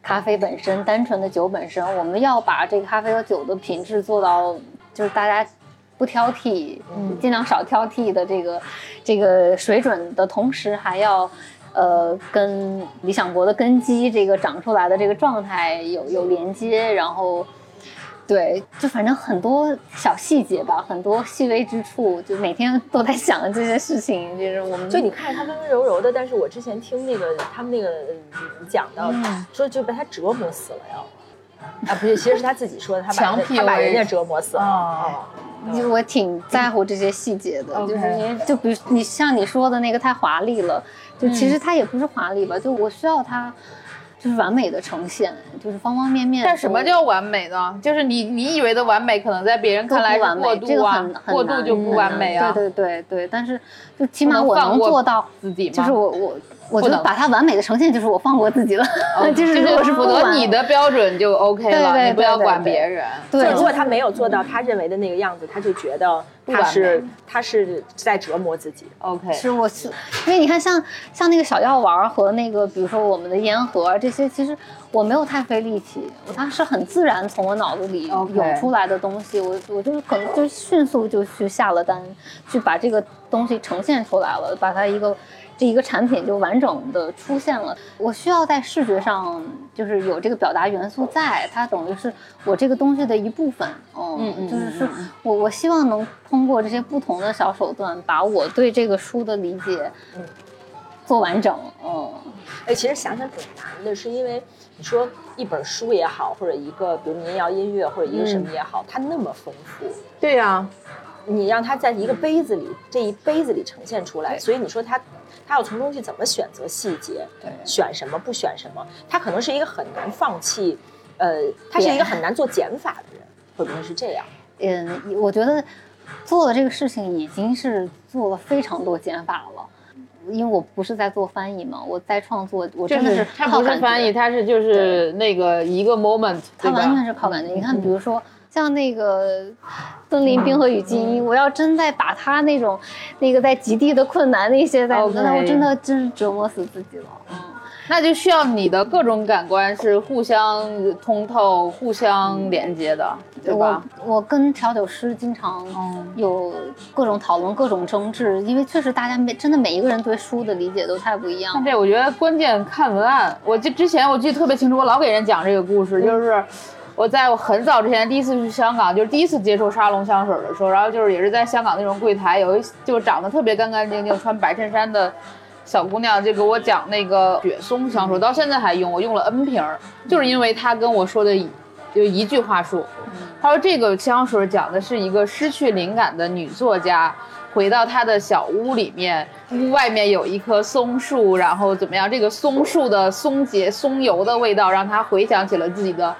咖啡本身，单纯的酒本身，我们要把这个咖啡和酒的品质做到，就是大家。不挑剔，尽量少挑剔的这个这个水准的同时，还要呃跟理想国的根基这个长出来的这个状态有有连接，然后对，就反正很多小细节吧，很多细微之处，就每天都在想这些事情，就是我们就你看着他温温柔柔的，但是我之前听那个他们那个呃讲到，嗯说就被他折磨死了要。啊，不是，其实是他自己说的，他把强他把人家折磨死了。哦啊，就我挺在乎这些细节的就是因为就比如你像你说的那个太华丽了，就其实它也不是华丽吧，就我需要它就是完美的呈现，就是方方面面。但什么叫完美呢？就是你你以为的完美，可能在别人看来是？过度啊过度就不完美啊。对对对对，但是就起码我能做到，自己？就是我我我觉得把它完美的呈现，就是我放过自己了，就是如果是符合你的标准就 OK 了，你不要管别人。对，如果他没有做到他认为的那个样子，他就觉得他是他是在折磨自己。OK，是我是，因为你看像像那个小药丸儿和那个，比如说我们的烟盒儿这些，其实我没有太费力气，它是很自然从我脑子里涌出来的东西，我我就是可能就迅速就去下了单，去把这个东西呈现出来了，把它一个。这一个产品就完整的出现了，我需要在视觉上就是有这个表达元素在，它等于是我这个东西的一部分，嗯，就是是我我希望能通过这些不同的小手段，把我对这个书的理解，嗯。做完整，嗯，哎，其实想想挺难的，是因为你说一本书也好，或者一个比如民谣音乐或者一个什么也好，它那么丰富，对呀、你让它在一个杯子里，这一杯子里呈现出来，所以你说他他要从中去怎么选择细节，对选什么不选什么，他可能是一个很难放弃，呃，他是一个很难做减法的人，会不会是这样？嗯，我觉得做的这个事情已经是做了非常多减法了。因为我不是在做翻译嘛，我在创作，我真的是它靠感觉不是翻译，他是就是那个一个 moment，对吧？它完全是靠感觉。你看，比如说像那个森林冰河与基因，我要真再把它那种那个在极地的困难那些在那我真的真是折磨死自己了。嗯，那就需要你的各种感官是互相通透、互相连接的，对吧？我跟调酒师经常嗯有各种讨论、各种争执，因为确实大家每真的每一个人对书的理解都太不一样了。但这我觉得关键看文案。我记之前我记得特别清楚，我老给人讲这个故事，就是我在我很早之前第一次去香港，就是第一次接触沙龙香水的时候，然后就是也是在香港那种柜台，有一就是长得特别干干净净，穿白衬衫的。小姑娘就给我讲那个雪松香水，到现在还用，我用了 N 瓶儿，就是因为她跟我说的一就一句话术，她说这个香水讲的是一个失去灵感的女作家，回到她的小屋里面，屋外面有一棵松树，然后怎么样？这个松树的松节、松油的味道，让她回想起了自己的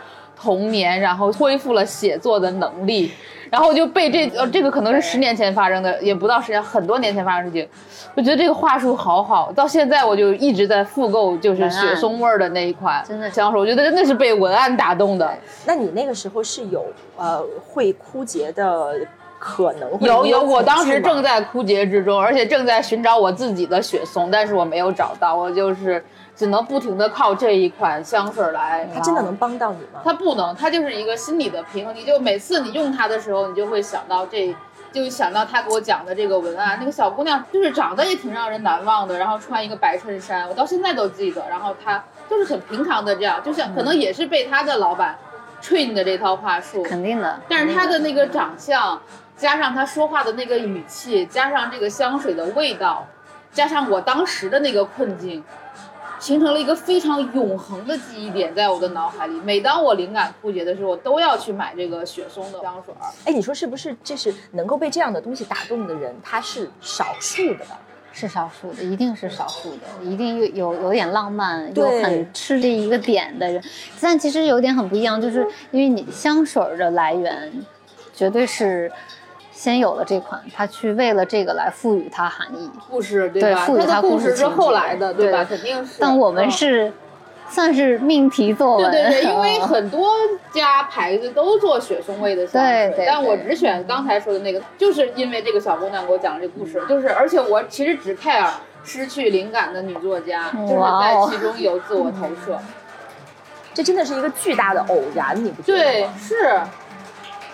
童年，然后恢复了写作的能力。然后就被这呃，这个可能是十年前发生的，也不到十年，很多年前发生的事情。我觉得这个话术好好，到现在我就一直在复购，就是雪松味儿的那一款真的是香水，我觉得真的是被文案打动的。那你那个时候是有呃会枯竭的可能？有有，我当时正在在枯竭之中，而且正在寻找我自己的雪松，但是我没有找到，我就是只能不停的靠这一款香水来。它真的能帮到你吗？它不能，它就是一个心理的平衡。你就每次你用它的时候，你就会想到这，就想到他给我讲的这个文案。那个小姑娘就是长得也挺让人难忘的，然后穿一个白衬衫，我到现在都记得。然后她就是很平常的这样，就像可能也是被她的老板 train 的这套话术，肯定的，但是她的那个长相，加上他说话的那个语气，加上这个香水的味道，加上我当时的那个困境，形成了一个非常永恒的记忆点，在我的脑海里。每当我灵感枯竭的时候，我都要去买这个雪松的香水儿。哎，你说是不是？这是能够被这样的东西打动的人，他是少数的吧？是少数的，一定是少数的，一定有有有点浪漫，又很吃这一个点的人。但其实有点很不一样，就是因为你香水儿的来源，绝对是先有了这款，他去为了这个来赋予它含义。故事对吧？对赋予它它的故事是后来的，对吧？肯定是。但我们嗯是算是命题作文，对对对，因为嗯很多家牌子都做雪松味的香水，对对但我只选刚才说的那个，就是因为这个小姑娘给我讲这故事，就是而且我其实只 care 失去灵感的女作家，就是在其中有自我投射。这真的是一个巨大的偶然，你不觉得吗？对，是，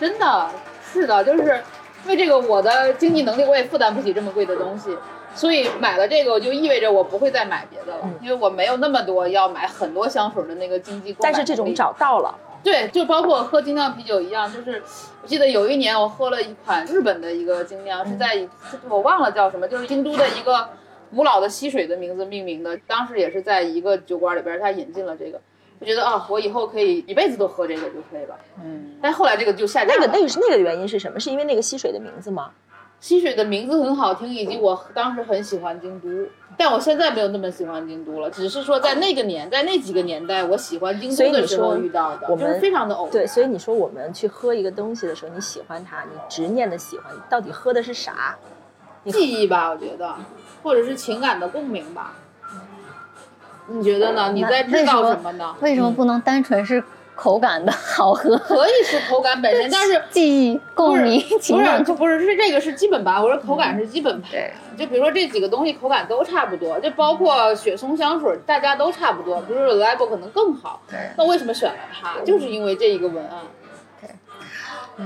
真的是的，就是因为这个我的经济能力我也负担不起这么贵的东西。所以买了这个，就意味着我不会再买别的了，因为我没有那么多要买很多香水的那个经济但是这种找到了，对，就包括喝精酿啤酒一样，就是我记得有一年我喝了一款日本的一个精酿，是在我忘了叫什么，就是京都的一个古老的溪水的名字命名的，当时也是在一个酒馆里边，他引进了这个。我觉得啊，我以后可以一辈子都喝这个就可以了。嗯，但后来这个就下架了。那个那个是那个原因是什么？是因为那个溪水的名字吗？溪水的名字很好听，以及我当时很喜欢京都，但我现在没有那么喜欢京都了。只是说在那个年代、那几个年代，我喜欢京都的时候遇到的，我们就是非常的偶然。对，所以你说我们去喝一个东西的时候，你喜欢它，你执念的喜欢，到底喝的是啥？记忆吧，我觉得，或者是情感的共鸣吧。你觉得呢？你在制造什么呢？为什么不能单纯是口感的好喝？可以是口感本身，但是记忆、共鸣、情不是 就不是是这个是基本盘，我说口感是基本盘。对就比如说这几个东西口感都差不多，就包括雪松香水，大家都差不多，比如说 Reliable 可能更好。对那为什么选了它？就是因为这一个文案。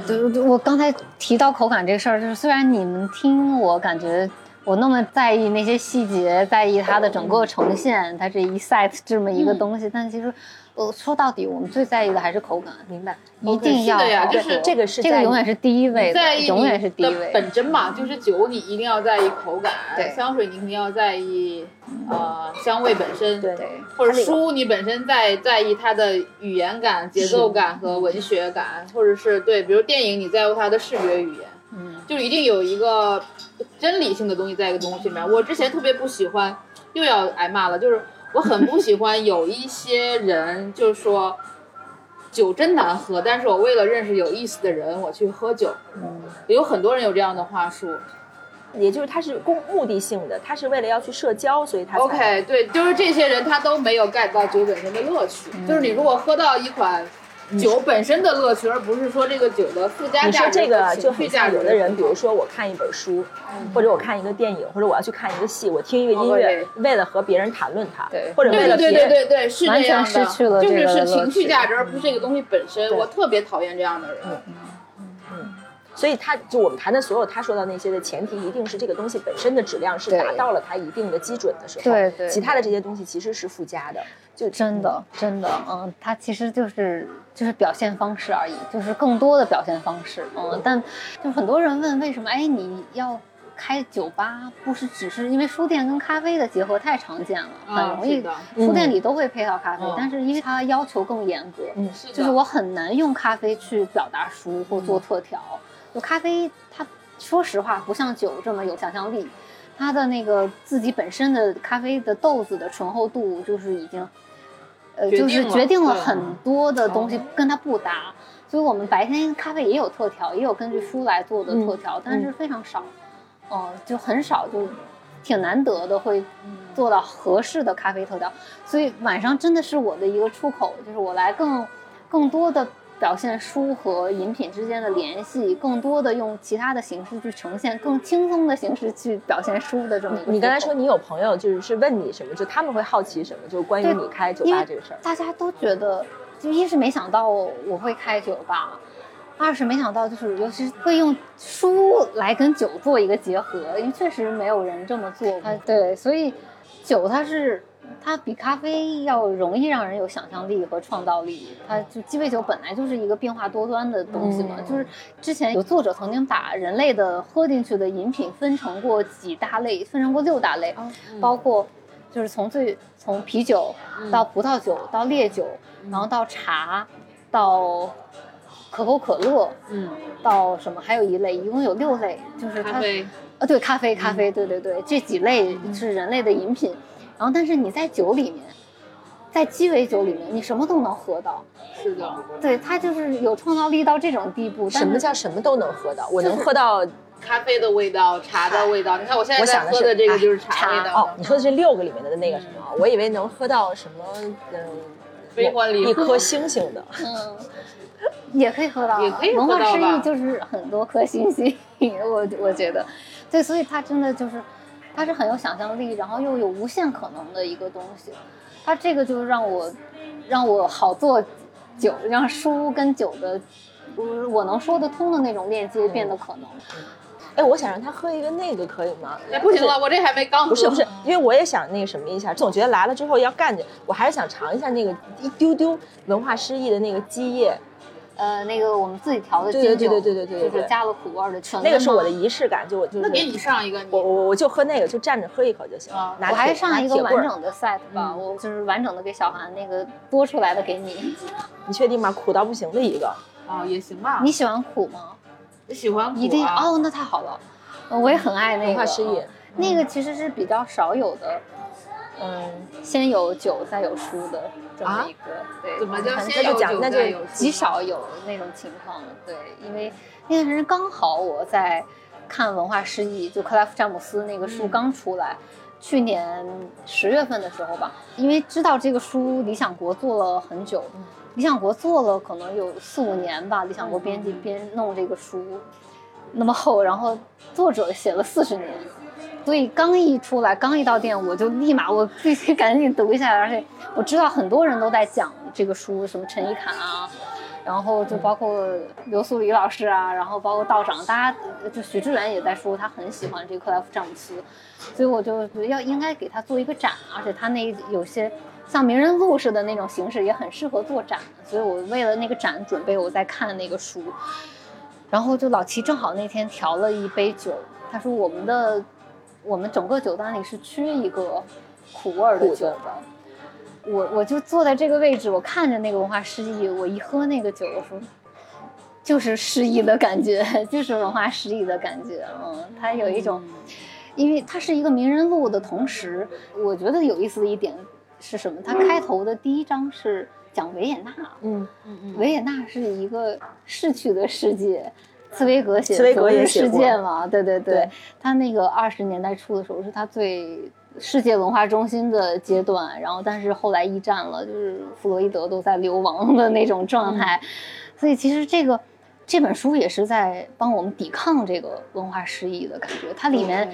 对，对我刚才提到口感这个事儿，就是虽然你们听我感觉我那么在意那些细节，在意它的整个呈现，它这一 set 这么一个东西，但其实，呃，说到底，我们最在意的还是口感，明白？一定要是的呀就是这个是这个永远是第一位的，在意永远是第一的位。本真嘛，就是酒你一定要在意口感，对香水你肯定要在意呃香味本身，对对，或者书你本身在在意它的语言感、节奏感和文学感，或者是对，比如电影你在乎它的视觉语言，嗯，就一定有一个真理性的东西在一个东西里面。我之前特别不喜欢，又要挨骂了，就是我很不喜欢有一些人就是说。酒真难喝，但是我为了认识有意思的人，我去喝酒。嗯有很多人有这样的话术。也就是他是公目的性的，他是为了要去社交，所以他 OK，对，就是这些人他都没有 get 到酒本身的乐趣。嗯就是你如果喝到一款酒本身的乐趣，而不是说这个酒的附加你说价值这个就很像情绪价值有的人，比如说我看一本书，或者我看一个电影，或者我要去看一个戏，我听一个音乐，为了和别人谈论它，对。或者为对对对了别人对对对，是这样的，完全失去了就是是这个乐情绪价值，而不是这个东西本身。我特别讨厌这样的人。所以他就我们谈的所有他说到那些的前提，一定是这个东西本身的质量是达到了它一定的基准的时候，对对。其他的这些东西其实是附加的，就真的，真的，嗯，它其实就是就是表现方式而已，就是更多的表现方式，嗯，但就很多人问为什么，哎，你要开酒吧，不是只是因为书店跟咖啡的结合太常见了，很啊容易书店里都会配套咖啡，嗯但是因为它要求更严格，嗯是就是我很难用咖啡去表达书或做特调。就咖啡，它说实话不像酒这么有想象力，它的那个自己本身的咖啡的豆子的醇厚度就是已经，呃，就是决定了很多的东西跟它不搭。所以我们白天咖啡也有特调，也有根据书来做的特调，但是非常少，哦、就很少，就挺难得的会做到合适的咖啡特调。所以晚上真的是我的一个出口，就是我来更更多的表现书和饮品之间的联系，更多的用其他的形式去呈现，更轻松的形式去表现书的这么一个。你刚才说你有朋友就是是问你什么，就他们会好奇什么，就是关于你开酒吧这个事儿。大家都觉得，就一是没想到我会开酒吧，二是没想到就是尤其是会用书来跟酒做一个结合，因为确实没有人这么做过。啊对，所以酒它是。它比咖啡要容易让人有想象力和创造力。它就鸡尾酒本来就是一个变化多端的东西嘛，嗯。就是之前有作者曾经把人类的喝进去的饮品分成过几大类，分成过六大类，包括就是从最从啤酒到葡萄酒到烈酒，然后到茶，到可口可乐，嗯，到什么还有一类，一共有六类，就是它咖啡，呃对咖啡咖啡，对对对，这几类是人类的饮品，然后但是你在酒里面，在鸡尾酒里面，你什么都能喝到，是的，对它就是有创造力到这种地步。但什么叫什么都能喝到？我能喝到咖啡的味道，茶的味道。你看我现在在我想的是喝的这个哎就是茶味道哦，你说的是六个里面的那个什么？我以为能喝到什么，嗯，悲欢离合一颗星星的。嗯，也可以喝到，也可以喝到文化诗意就是很多颗星星，我我觉得，对，所以它真的就是，它是很有想象力，然后又有无限可能的一个东西。它这个就是让我让我好做酒，让书跟酒的，嗯我能说得通的那种链接变得可能。哎，我想让他喝一个那个，可以吗？哎，不行了，我这还没刚喝。不是不是，因为我也想那个什么一下，总觉得来了之后要干着，我还是想尝一下那个一丢丢文化诗意的那个基业，呃，那个我们自己调的对金酒，对对对对对对对就是加了苦味儿的全。那个是我的仪式感，就我就是那给你上一个，我我我就喝那个，就站着喝一口就行了。我还铁上一个完整的 set 吧，我就是完整的给小韩那个多出来的给你。你确定吗？苦到不行的一个。啊也行吧。你喜欢苦吗？你喜欢苦啊一定哦，那太好了，呃我也很爱那个。文化失忆那个其实是比较少有的，嗯，先有酒再有书的这么一个，对，怎么叫很先有讲那就酒再有书？极少有那种情况的，对，因为那段时间刚好我在看《文化失忆》，就克莱夫詹姆斯那个书刚出来，去年十月份的时候吧，因为知道这个书理想国做了很久，理想国做了可能有四五年吧，理想国编辑编弄这个书那么厚，然后作者写了四十年。所以刚一出来，刚一到店，我就立马我必须赶紧读一下，而且我知道很多人都在讲这个书，什么陈一侃啊，然后就包括刘苏黎老师啊，然后包括道长，大家就许志远也在说他很喜欢这个克莱夫詹姆斯，所以我就觉得要应该给他做一个展，而且他那有些像名人录似的那种形式也很适合做展，所以我为了那个展准备，我在看那个书，然后就老齐正好那天调了一杯酒，他说我们的我们整个酒单里是缺一个苦味儿的酒的。我我就坐在这个位置，我看着那个文化失忆，我一喝那个酒，我说就是失忆的感觉，就是文化失忆的感觉。嗯，它有一种，因为它是一个名人录的同时，我觉得有意思的一点是什么？它开头的第一章是讲维也纳，嗯，维也纳是一个逝去的世界。茨威格写茨威格世也写过界嘛，对对对，对。他那个二十年代初的时候是他最世界文化中心的阶段，然后但是后来一战了，就是弗洛伊德都在流亡的那种状态，所以其实这个这本书也是在帮我们抵抗这个文化失意的感觉，它里面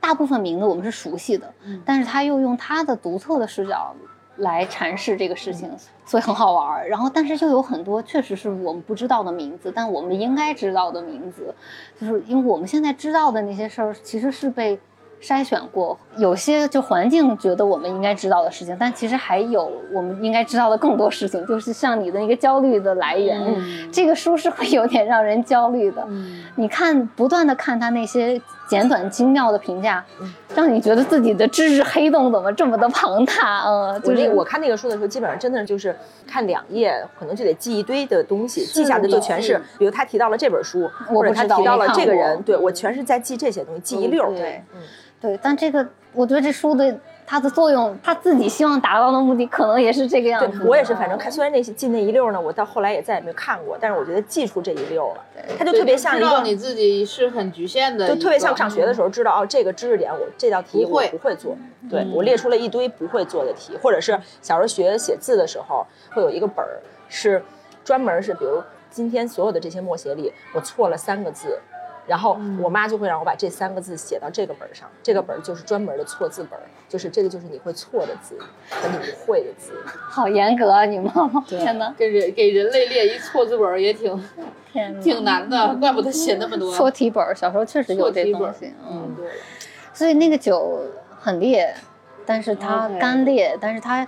大部分名字我们是熟悉的，但是他又用他的独特的视角来阐释这个事情，所以很好玩儿。然后，但是又有很多确实是我们不知道的名字，但我们应该知道的名字，就是因为我们现在知道的那些事儿，其实是被筛选过，有些就环境觉得我们应该知道的事情，但其实还有我们应该知道的更多事情，就是像你的那个焦虑的来源。这个书是会有点让人焦虑的。你看，不断的看他那些简短精妙的评价，让你觉得自己的知识黑洞怎么这么的庞大？嗯，就是那我看那个书的时候，基本上真的就是看两页，可能就得记一堆的东西，记下的就全是，比如他提到了这本书，或者他提到了这个人，对我嗯全是在记这些东西，记一溜儿。对嗯，对，但这个我觉得这书的它的作用，他自己希望达到的目的，可能也是这个样子。对我也是，反正嗯看，虽然那些记那一溜儿呢，我到后来也再也没有看过，但是我觉得记出这一溜儿了，它就特别像一个知道你自己是很局限的，就特别像上学的时候知道哦，这个知识点我这道题我不会不会做，对嗯我列出了一堆不会做的题，或者是小时候学写字的时候会有一个本儿是专门是比如今天所有的这些默写里我错了三个字。然后嗯我妈就会让我把这三个字写到这个本儿上，这个本儿就是专门的错字本儿，就是这个就是你会错的字和你不会的字。好严格啊，你们！天哪，给人给人类列一错字本儿也挺 天哪，挺难的，怪不得写那么多错题本儿，小时候确实有这东西，嗯，嗯，对，所以那个酒很烈，但是它干烈，但是它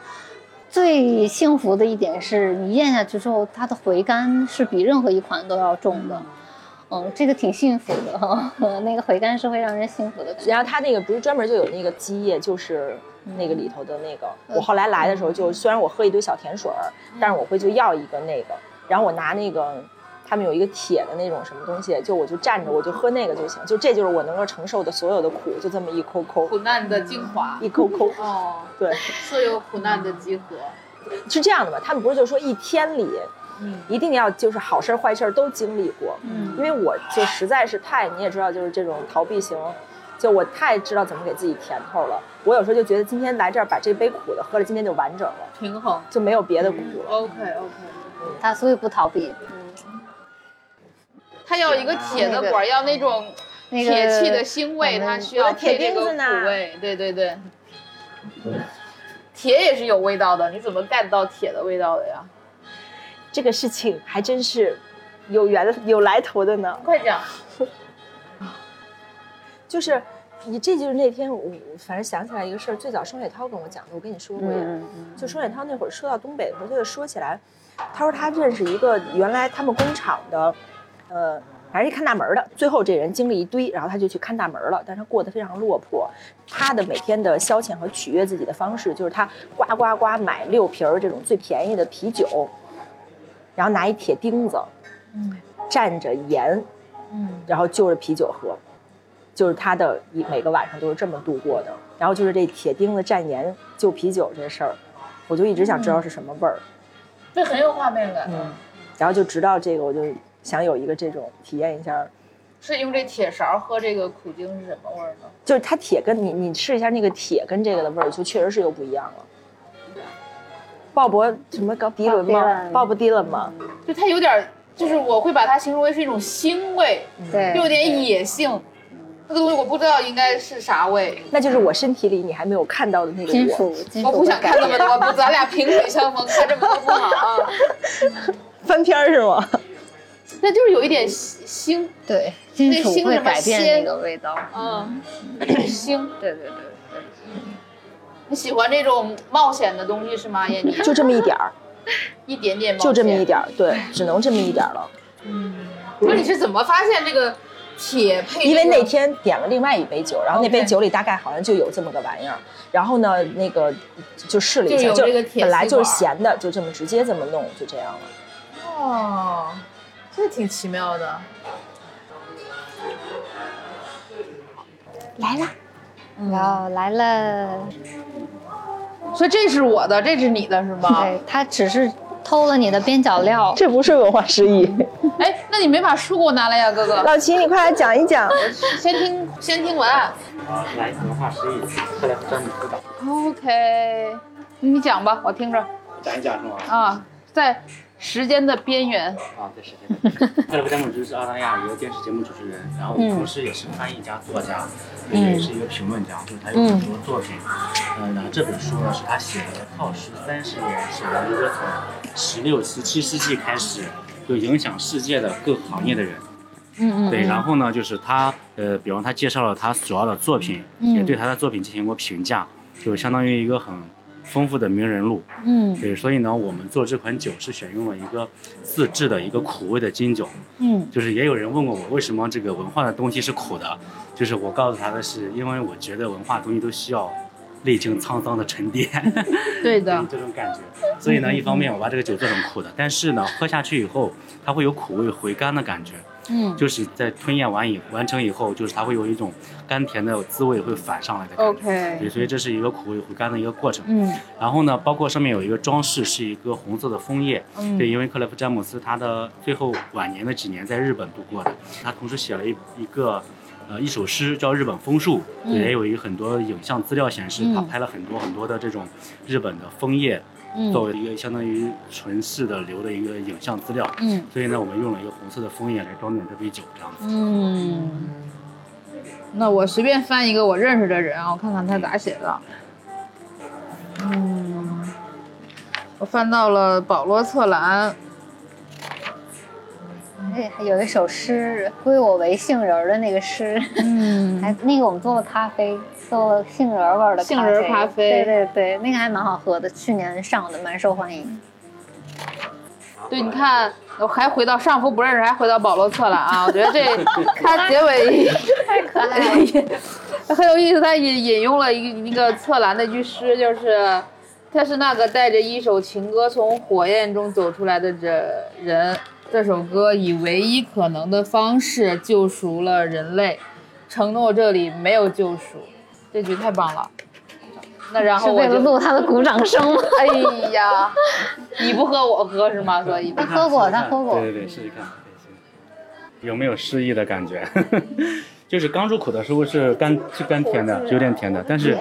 最幸福的一点是你咽下去之后，它的回甘是比任何一款都要重的。嗯，这个挺幸福的哈，那个回甘是会让人幸福的。然后它那个不是专门就有那个基液，就是那个里头的那个。嗯我后来来的时候就，虽然我喝一堆小甜水儿，但是我会就要一个那个，然后我拿那个。他们有一个铁的那种什么东西，就我就站着，我就喝那个就行，就这就是我能够承受的所有的苦，就这么一抠抠，苦难的精华一抠抠。哦，对，所有苦难的集合，是这样的吧？他们不是就说一天里，嗯一定要就是好事儿坏事儿都经历过，嗯因为我就实在是太你也知道，就是这种逃避型，就我太知道怎么给自己甜头了。我有时候就觉得今天来这儿把这杯苦的喝了，今天就完整了，平衡。就没有别的苦了。OK OK，他所以不逃避。嗯，它要一个铁的管儿，要那种铁器的腥味，它需要铁配这个钉子呢苦味。对对对，铁也是有味道的，你怎么 get 到铁的味道的呀？这个事情还真是有缘有来头的呢。快讲。就是你这就是那天我我反正想起来一个事儿，最早双雪涛跟我讲的，我跟你说过呀。嗯就双雪涛那会儿说到东北的时候，他就说起来，他说他认识一个原来他们工厂的，呃，反正一看大门的，最后这人经历一堆，然后他就去看大门了，但是他过得非常落魄。他的每天的消遣和取悦自己的方式，就是他呱呱呱买六瓶儿这种最便宜的啤酒，然后拿一铁钉子，嗯蘸着盐，嗯然后就着啤酒喝，就是他的一每个晚上都是这么度过的。然后就是这铁钉子蘸盐就啤酒这事儿，我就一直想知道是什么味儿，这很有画面感。嗯，然后就直到这个，我就想有一个这种体验一下，是用这铁勺喝这个苦精是什么味儿呢？就是它铁跟你你试一下那个铁跟这个的味儿，就确实是又不一样了。鲍勃什么高迪伦吗？鲍勃迪伦吗？就它有点儿，就是我会把它形容为是一种腥味，对，又有点野性。那个东西我不知道应该是啥味，那就是我身体里你还没有看到的那个我。金属，金属我不想看那么多，不，咱俩萍水相逢，看这么多不好啊。翻篇儿是吗？那就是有一点腥，对，金属腥会改变鲜那个味道。嗯，腥。对对对对，你喜欢这种冒险的东西是吗，燕妮？就这么一点儿，一点点冒险，就这么一。点儿，对，只能这么一点儿了。那你是怎么发现这个铁配这个？因为那天点了另外一杯酒，然后那杯酒里大概好像就有这么个玩意儿，然后呢，那个就试了一下，就这个铁本来就是咸的，就这么直接这么弄，就这样了。哦，这挺奇妙的。来了，要来了。所以这是我的，这是你的是吗？对，他只是偷了你的边角料。这不是文化失忆。哎，那你没把书给我拿来呀，哥哥？老秦，你快来讲一讲。先听先听文案。啊，来文化失忆，克莱夫詹姆斯岛，OK，你讲吧，我听着讲一讲是吗？啊，在时间的边缘。啊，对时间。克莱夫詹姆就是澳大利亚一个电视节目主持人，然后同时也是翻译家、作家，也是一个评论家，就是他有很多作品。呃，然后这本书呢是他写的，耗时三十年写的一个从十六、十七世纪开始就影响世界的各行业的人。嗯对，然后呢，就是他，呃，比方他介绍了他主要的作品，也对他的作品进行过评价，就相当于一个很丰富的名人录。嗯对，所以呢，我们做这款酒是选用了一个自制的一个苦味的金酒。嗯就是也有人问过我，为什么这个文化的东西是苦的？就是我告诉他的是，因为我觉得文化东西都需要历经沧桑的沉淀。对的 这种感觉。所以呢，一方面我把这个酒做成苦的，但是呢，喝下去以后，它会有苦味回甘的感觉。嗯。就是在吞咽完以完成以后，就是它会有一种甘甜的滋味会反上来的感觉。对，，OK，所以这是一个苦味回甘的一个过程。嗯。然后呢，包括上面有一个装饰是一个红色的枫叶，嗯。对，因为克莱夫詹姆斯他的最后晚年的几年在日本度过的，他同时写了一一个。呃，一首诗叫《日本枫树》，嗯。也有一个很多影像资料显示，他拍了很多很多的这种日本的枫叶，嗯作为一个相当于纯世的留的一个影像资料。嗯所以呢，我们用了一个红色的枫叶来装点这杯酒，这样子。嗯。那我随便翻一个我认识的人啊，我看看他咋写的。嗯，我翻到了保罗·策兰。哎，还有一首诗，归我为杏仁儿的那个诗，嗯 还那个我们做了咖啡，做了杏仁味儿的杏仁儿咖啡对对对，那个还蛮好喝的，去年上的，蛮受欢迎。对，你看，我还回到上夫不认识，还回到保罗·策了啊，我觉得这 他结尾太可爱了。很有意思，他引引用了一个一个策兰的一句诗，就是他是那个带着一首情歌从火焰中走出来的这人。这首歌以唯一可能的方式救赎了人类，承诺这里没有救赎。这局太棒了。那然后我就是为了录他的鼓掌声吗？哎呀，你不喝我喝是吗？所以他喝过，他喝过。对对对，试试看。有没有失意的感觉？就是刚入口的时候是甘是甘甜的，有点甜的，但是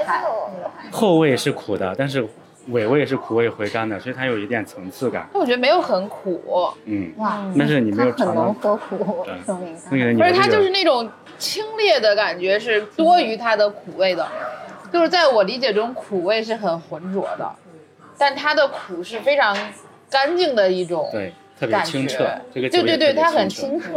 后味是苦的，但是尾味是苦味回甘的，所以它有一点层次感。但我觉得没有很苦，嗯，哇，但是你没有尝到能喝苦对，说明他那个你而且它就是那种清冽的感觉是多于它的苦味的，就是在我理解中苦味是很浑浊的，但它的苦是非常干净的一种对特别清澈，这个对对对，它很清清澈，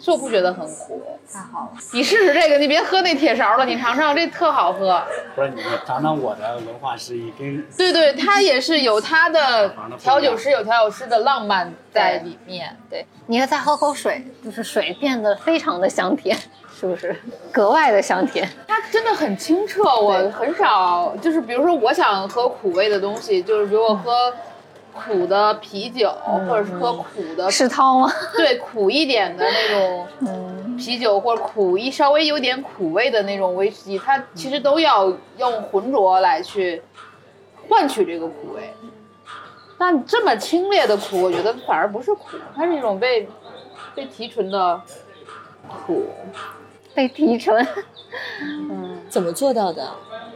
所以我不觉得很苦。太好了。你试试这个，你别喝那铁勺了，你尝尝，这特好喝。不是你尝尝我的文化诗意跟对对，它也是有它的调酒师有调酒师的浪漫在里面。对，你再喝口水，就是水变得非常的香甜，是不是？格外的香甜。它真的很清澈，我很少就是，比如说我想喝苦味的东西，就是比如我喝苦的啤酒，或者是喝苦的世涛吗？对苦一点的那种 啤酒，或者苦一稍微有点苦味的那种威士忌，它其实都要用浑浊来去换取这个苦味。但这么清冽的苦，我觉得反而不是苦，它是一种被被提纯的苦。被提纯。嗯怎么做到的？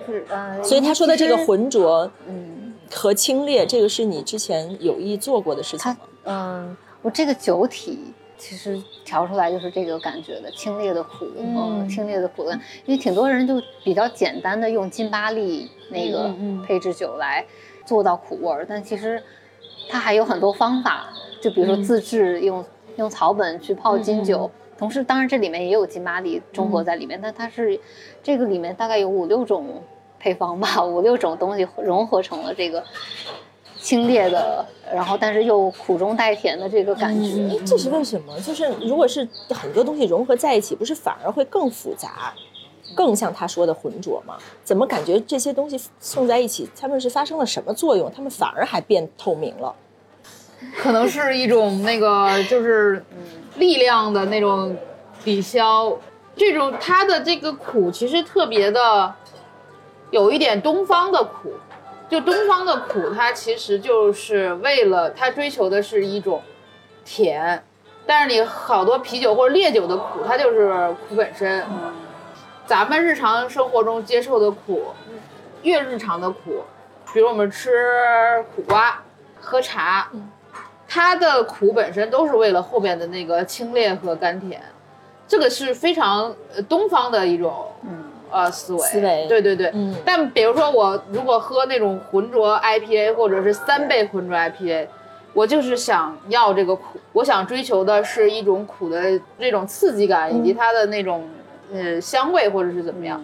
是呃，所以他说的这个浑浊嗯，和清冽，这个是你之前有意做过的事情它吗？嗯，我这个酒体其实调出来就是这个感觉的，清冽的苦，嗯，清冽的苦味。因为挺多人就比较简单的用金巴利那个配置酒来做到苦味儿，但其实它还有很多方法，就比如说自制用、用草本去泡金酒。同时，当然这里面也有金巴利中和在里面，但它是这个里面大概有五六种配方吧，五六种东西融合成了这个清冽的，然后但是又苦中带甜的这个感觉。哎，这是为什么？就是如果是很多东西融合在一起，不是反而会更复杂，更像他说的浑浊吗？怎么感觉这些东西送在一起，他们是发生了什么作用？他们反而还变透明了？可能是一种那个就是力量的那种抵消，这种它的这个苦其实特别的有一点东方的苦，就东方的苦，它其实就是为了它追求的是一种甜，但是你好多啤酒或者烈酒的苦，它就是苦本身。咱们日常生活中接受的苦，越日常的苦，比如我们吃苦瓜、喝茶，它的苦本身都是为了后边的那个清冽和甘甜，这个是非常东方的一种呃思维。思维对对对。嗯但比如说我如果喝那种浑浊 IPA 或者是三倍浑浊 IPA，我就是想要这个苦，我想追求的是一种苦的这种刺激感，以及它的那种呃香味或者是怎么样。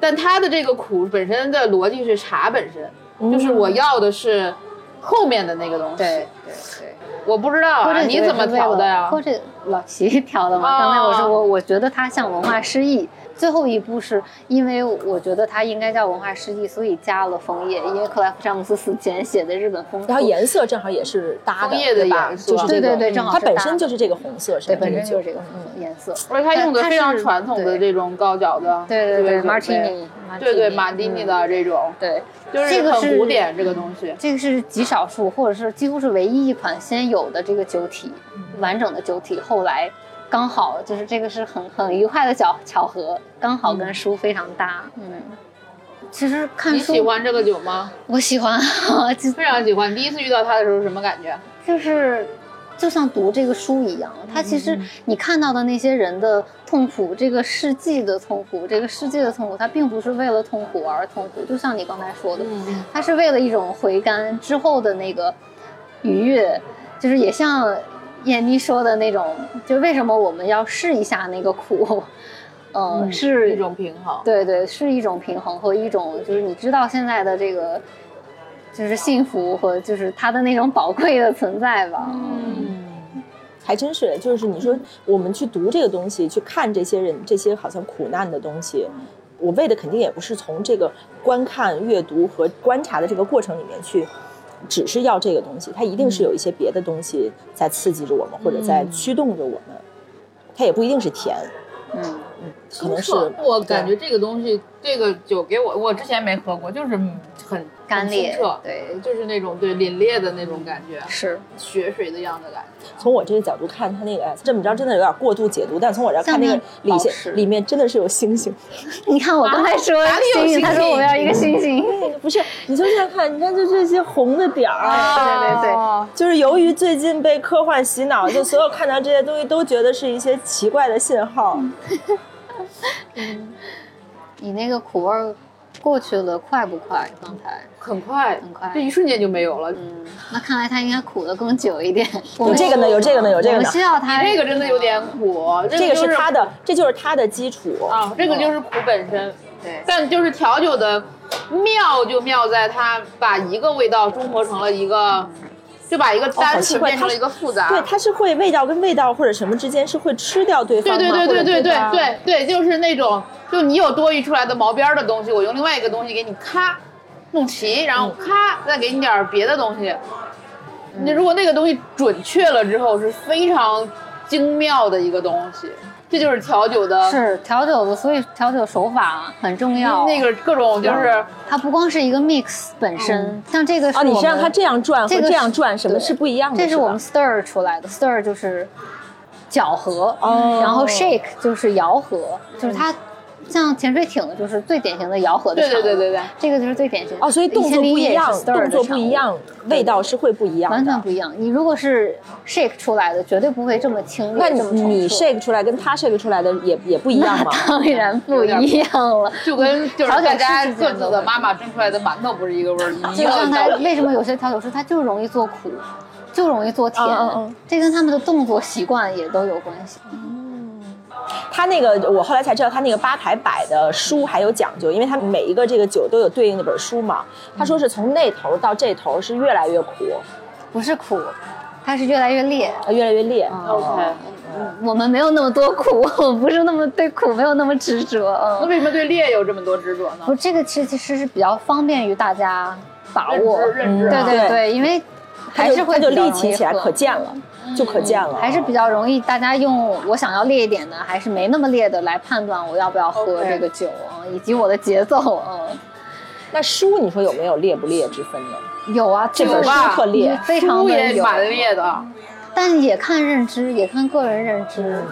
但它的这个苦本身的逻辑是茶本身，就是我要的是后面的那个东西。对对对，我不知道啊，你怎么调的呀？或者老齐调的嘛。哦刚才我说我我觉得它像文化诗意。最后一步是因为我觉得它应该叫文化世纪，所以加了枫叶，因为克莱夫詹姆斯死前写的日本风然后颜色正好也是搭的，枫叶的对吧？颜色就是这个，对对对正好它本身就是这个红色，是？本身就是这个个颜色。而且它用的非常传统的这种高脚的，对对对，Martini，对对马蒂尼的这种，对，就是很这个是古典这个东西。这个是极少数，或者是几乎是唯一一款先有的这个酒体，完整的酒体，后来刚好就是这个是很很愉快的巧巧合，刚好跟书非常搭。嗯，其实看你书喜欢这个酒吗？我喜欢，就非常喜欢。第一次遇到它的时候什么感觉？就是就像读这个书一样，它其实你看到的那些人的痛苦，这个世纪的痛苦，这个世界的痛苦，它并不是为了痛苦而痛苦，就像你刚才说的，它是为了一种回甘之后的那个愉悦，就是也像燕妮说的那种，就为什么我们要试一下那个苦，嗯，是一种平衡。对对，是一种平衡和一种就是你知道现在的这个。就是幸福和就是它的那种宝贵的存在吧。嗯还真是，就是你说我们去读这个东西，去看这些人这些好像苦难的东西，我为的肯定也不是从这个观看、阅读和观察的这个过程里面去，只是要这个东西，它一定是有一些别的东西在刺激着我们，或者在驱动着我们，它也不一定是甜，嗯，可能是我感觉这个东西，这个酒给我，我之前没喝过，就是很干裂澈，对就是那种对凛冽的那种感觉，是血水的样的感觉。从我这个角度看，它那个这么着真的有点过度解读，但从我这儿看那个里面里面真的是有星星。你看我刚才说哪里有星星，他说我要一个星星。不是，你就这样看，你看就这些红的点儿，对对对哦就是由于最近被科幻洗脑，就所有看到这些东西都觉得是一些奇怪的信号。你那个苦味儿过去了，快不快？刚才很快，很快这一瞬间就没有了。嗯，那看来他应该苦的更久一点。有这个呢，有这个呢，有这个呢。需要他这个真的有点苦，这这个是它的，这就是它的基础。啊，这个就是苦本身。对但就是调酒的妙就妙在它把一个味道中和成了一个，就把一个单词变成了一个复杂。对，它是会味道跟味道或者什么之间是会吃掉对方吗？对对对对对对对对，就是那种，就你有多余出来的毛边儿的东西，我用另外一个东西给你咔弄齐，然后咔再给你点儿别的东西。那如果那个东西准确了之后，是非常精妙的一个东西。这就是调酒的，是调酒的，所以调酒手法很重要。那个各种就是它不光是一个 mix 本身，像这个是哦，你我们是让它这样转和这个是这样转，什么对是不一样的？这是我们 stir 出来的，stir 就是搅和，哦然后 shake 就是摇和，就是它像潜水艇就是最典型的摇和的对产物。对对对对这个就是最典型哦，所以动作不一样，动作不一样，味道是会不一样的。完全不一样。你如果是 shake 出来的，绝对不会这么清那冽，这么你你 shake 出来跟他 shake 出来的也也不一样吗？当然不一样了。就跟就是调酒大家各自的妈妈蒸出来的馒头不是一个味儿，一就像他样。为什么有些调酒师他就容易做苦，就容易做甜，嗯嗯嗯这跟他们的动作习惯也都有关系。他那个我后来才知道，他那个吧台摆的书还有讲究，因为他每一个这个酒都有对应那本书嘛。他说是从那头到这头是越来越苦，不是苦，它是越来越烈。呃越来越烈。OK，我们没有那么多苦，我不是那么对苦没有那么执着。嗯，那为什么对烈有这么多执着呢不，？这个其实其实是比较方便于大家把握。认知认知对啊对对，因为还是会它就立起起来可见了，就可见了。还是比较容易，大家用我想要烈一点的，还是没那么烈的来判断我要不要喝这个酒啊，以及我的节奏。嗯，那书你说有没有烈不烈之分呢？有啊，这本书特烈，非常书的有，蛮烈的。但也看认知，也看个人认知。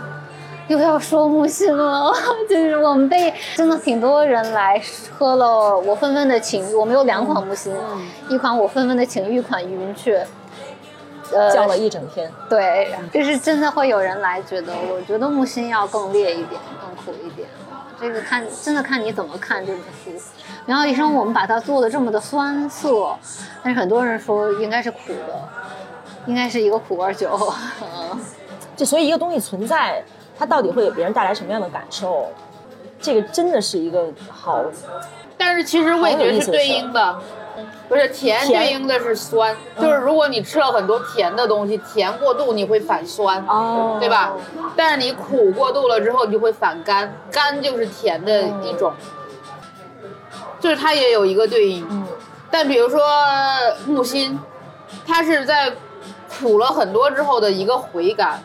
又要说木心了，就是我们被真的挺多人来喝了我纷纷的情欲，我们有两款木心，一款我纷纷的情欲，一款云雀。呃，降了一整天。对，就是真的会有人来觉得，我觉得木心要更烈一点，更苦一点。这个看真的看你怎么看这本书。苗药医生，我们把它做的这么的酸涩，但是很多人说应该是苦的，应该是一个苦味酒。嗯 就所以一个东西存在，它到底会给别人带来什么样的感受？这个真的是一个好，但是其实味觉是对应的，不是甜甜。对应的是酸，就是如果你吃了很多甜的东西，甜过度你会反酸，哦。对吧？但是你苦过度了之后，你就会反甘，甘就是甜的一种，就是它也有一个对应。但比如说木心，它是在苦了很多之后的一个回甘。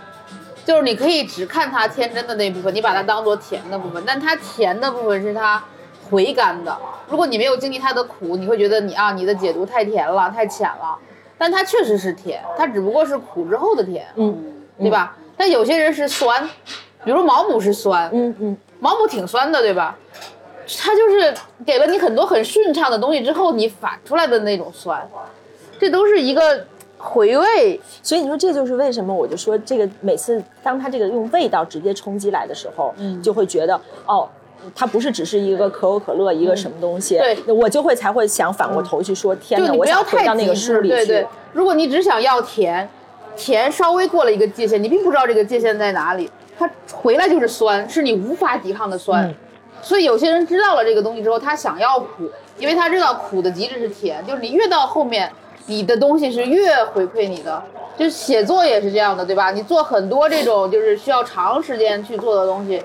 就是你可以只看它天真的那部分，你把它当做甜的部分，但它甜的部分是它回甘的。如果你没有经历它的苦，你会觉得你啊，你的解读太甜了，太浅了。但它确实是甜，它只不过是苦之后的甜，嗯对吧？但有些人是酸，比如毛姆是酸，嗯嗯，毛姆挺酸的，对吧？它就是给了你很多很顺畅的东西之后，你反出来的那种酸，这都是一个回味。所以你说这就是为什么我就说这个每次当它这个用味道直接冲击来的时候，嗯就会觉得哦。它不是只是一个可口可乐，一个什么东西，对我就会才会想反过头去说，天哪，我不要太想回到那个书里去。对对，如果你只想要甜，甜稍微过了一个界限，你并不知道这个界限在哪里，它回来就是酸，是你无法抵抗的酸。嗯所以有些人知道了这个东西之后，他想要苦，因为他知道苦的极致是甜，就是你越到后面，你的东西是越回馈你的。就是写作也是这样的，对吧？你做很多这种就是需要长时间去做的东西，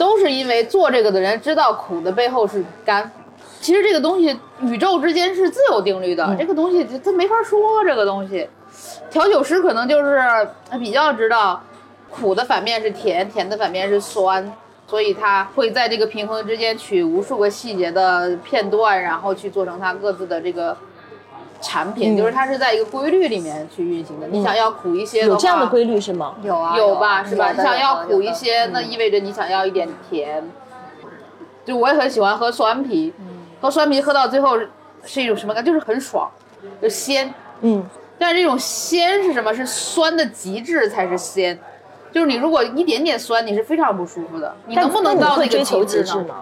都是因为做这个的人知道苦的背后是甘。其实这个东西，宇宙之间是自有定律的，这个东西它没法说。这个东西，调酒师可能就是他比较知道，苦的反面是甜，甜的反面是酸，所以他会在这个平衡之间取无数个细节的片段，然后去做成他各自的这个产品，嗯就是它是在一个规律里面去运行的。你想要苦一些的话，有这样的规律是吗？有啊，有吧，啊是吧？你想要苦一，些，那意味着你想要一点甜。就我也很喜欢喝酸啤，喝酸啤喝到最后是一种什么感？就是很爽，就鲜。嗯，但是这种鲜是什么？是酸的极致才是鲜。就是你如果一点点酸，你是非常不舒服的。你能不能到那个追求极致吗？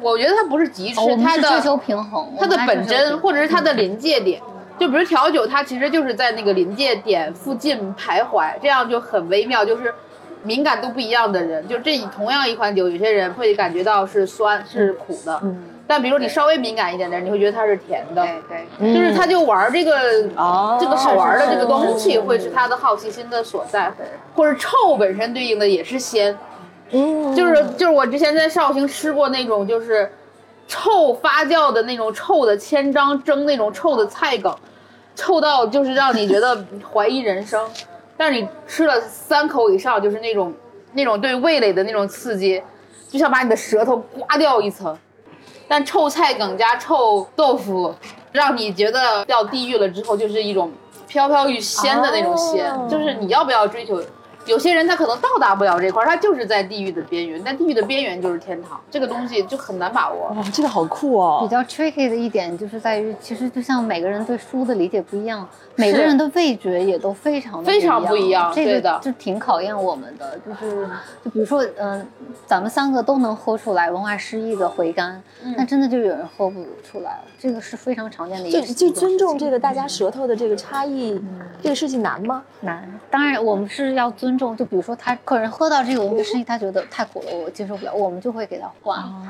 我觉得它不是极致，它的追求平衡，它的本真或者是它的临界点。就比如调酒，它其实就是在那个临界点附近徘徊，这样就很微妙。就是敏感度不一样的人，就这同样一款酒，有些人会感觉到是酸是苦的，嗯但比如你稍微敏感一点的人，你会觉得它是甜的。对对，就是他就玩这个、哦这个好玩的这个东西，会是他的好奇心的所在，或者臭本身对应的也是鲜，嗯，就是就是我之前在绍兴吃过那种就是臭发酵的那种臭的千张蒸那种臭的菜梗，臭到就是让你觉得怀疑人生，但是你吃了三口以上，就是那种那种对味蕾的那种刺激，就像把你的舌头刮掉一层。但臭菜梗加臭豆腐，让你觉得掉地狱了之后，就是一种飘飘欲仙的那种仙，哦就是你要不要追求？有些人他可能到达不了这块儿，他就是在地狱的边缘，但地狱的边缘就是天堂，这个东西就很难把握。哇，这个好酷哦比哦。较 tricky 的一点就是在于，其实就像每个人对书的理解不一样，每个人的味觉也都非常的非常不一样这的就挺考验我们的。就是就比如说，嗯、咱们三个都能喝出来文化诗意的回甘，嗯但真的就有人喝不出来，这个是非常常见的一就个。就尊重这个个大家舌头的这个差异，这个事情难吗？难。当然，我们是要尊重，就比如说他客人喝到这个文化诗意，他觉得太苦了，我接受不了，我们就会给他换。哦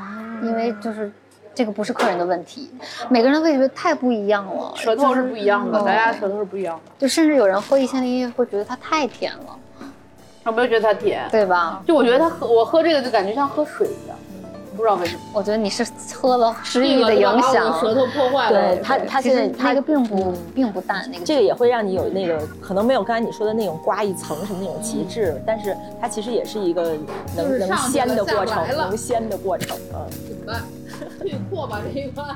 因为就是这个不是客人的问题，每个人的味觉太不一样了，舌头是不一样的，嗯大家舌头是不一样的。就甚至有人喝一千零一夜会觉得它太甜了，我没有觉得它甜，对吧？就我觉得它喝我喝这个就感觉像喝水一样，不知道为什么。我觉得你是喝了失忆的影响，舌头破坏了。对他，他其实现在他那个并不并不淡，那个这个也会让你有那个可能没有刚才你说的那种刮一层什么那种极致，但是它其实也是一个能能鲜的过程能鲜的过程，嗯。怎么办？退货吧这一关。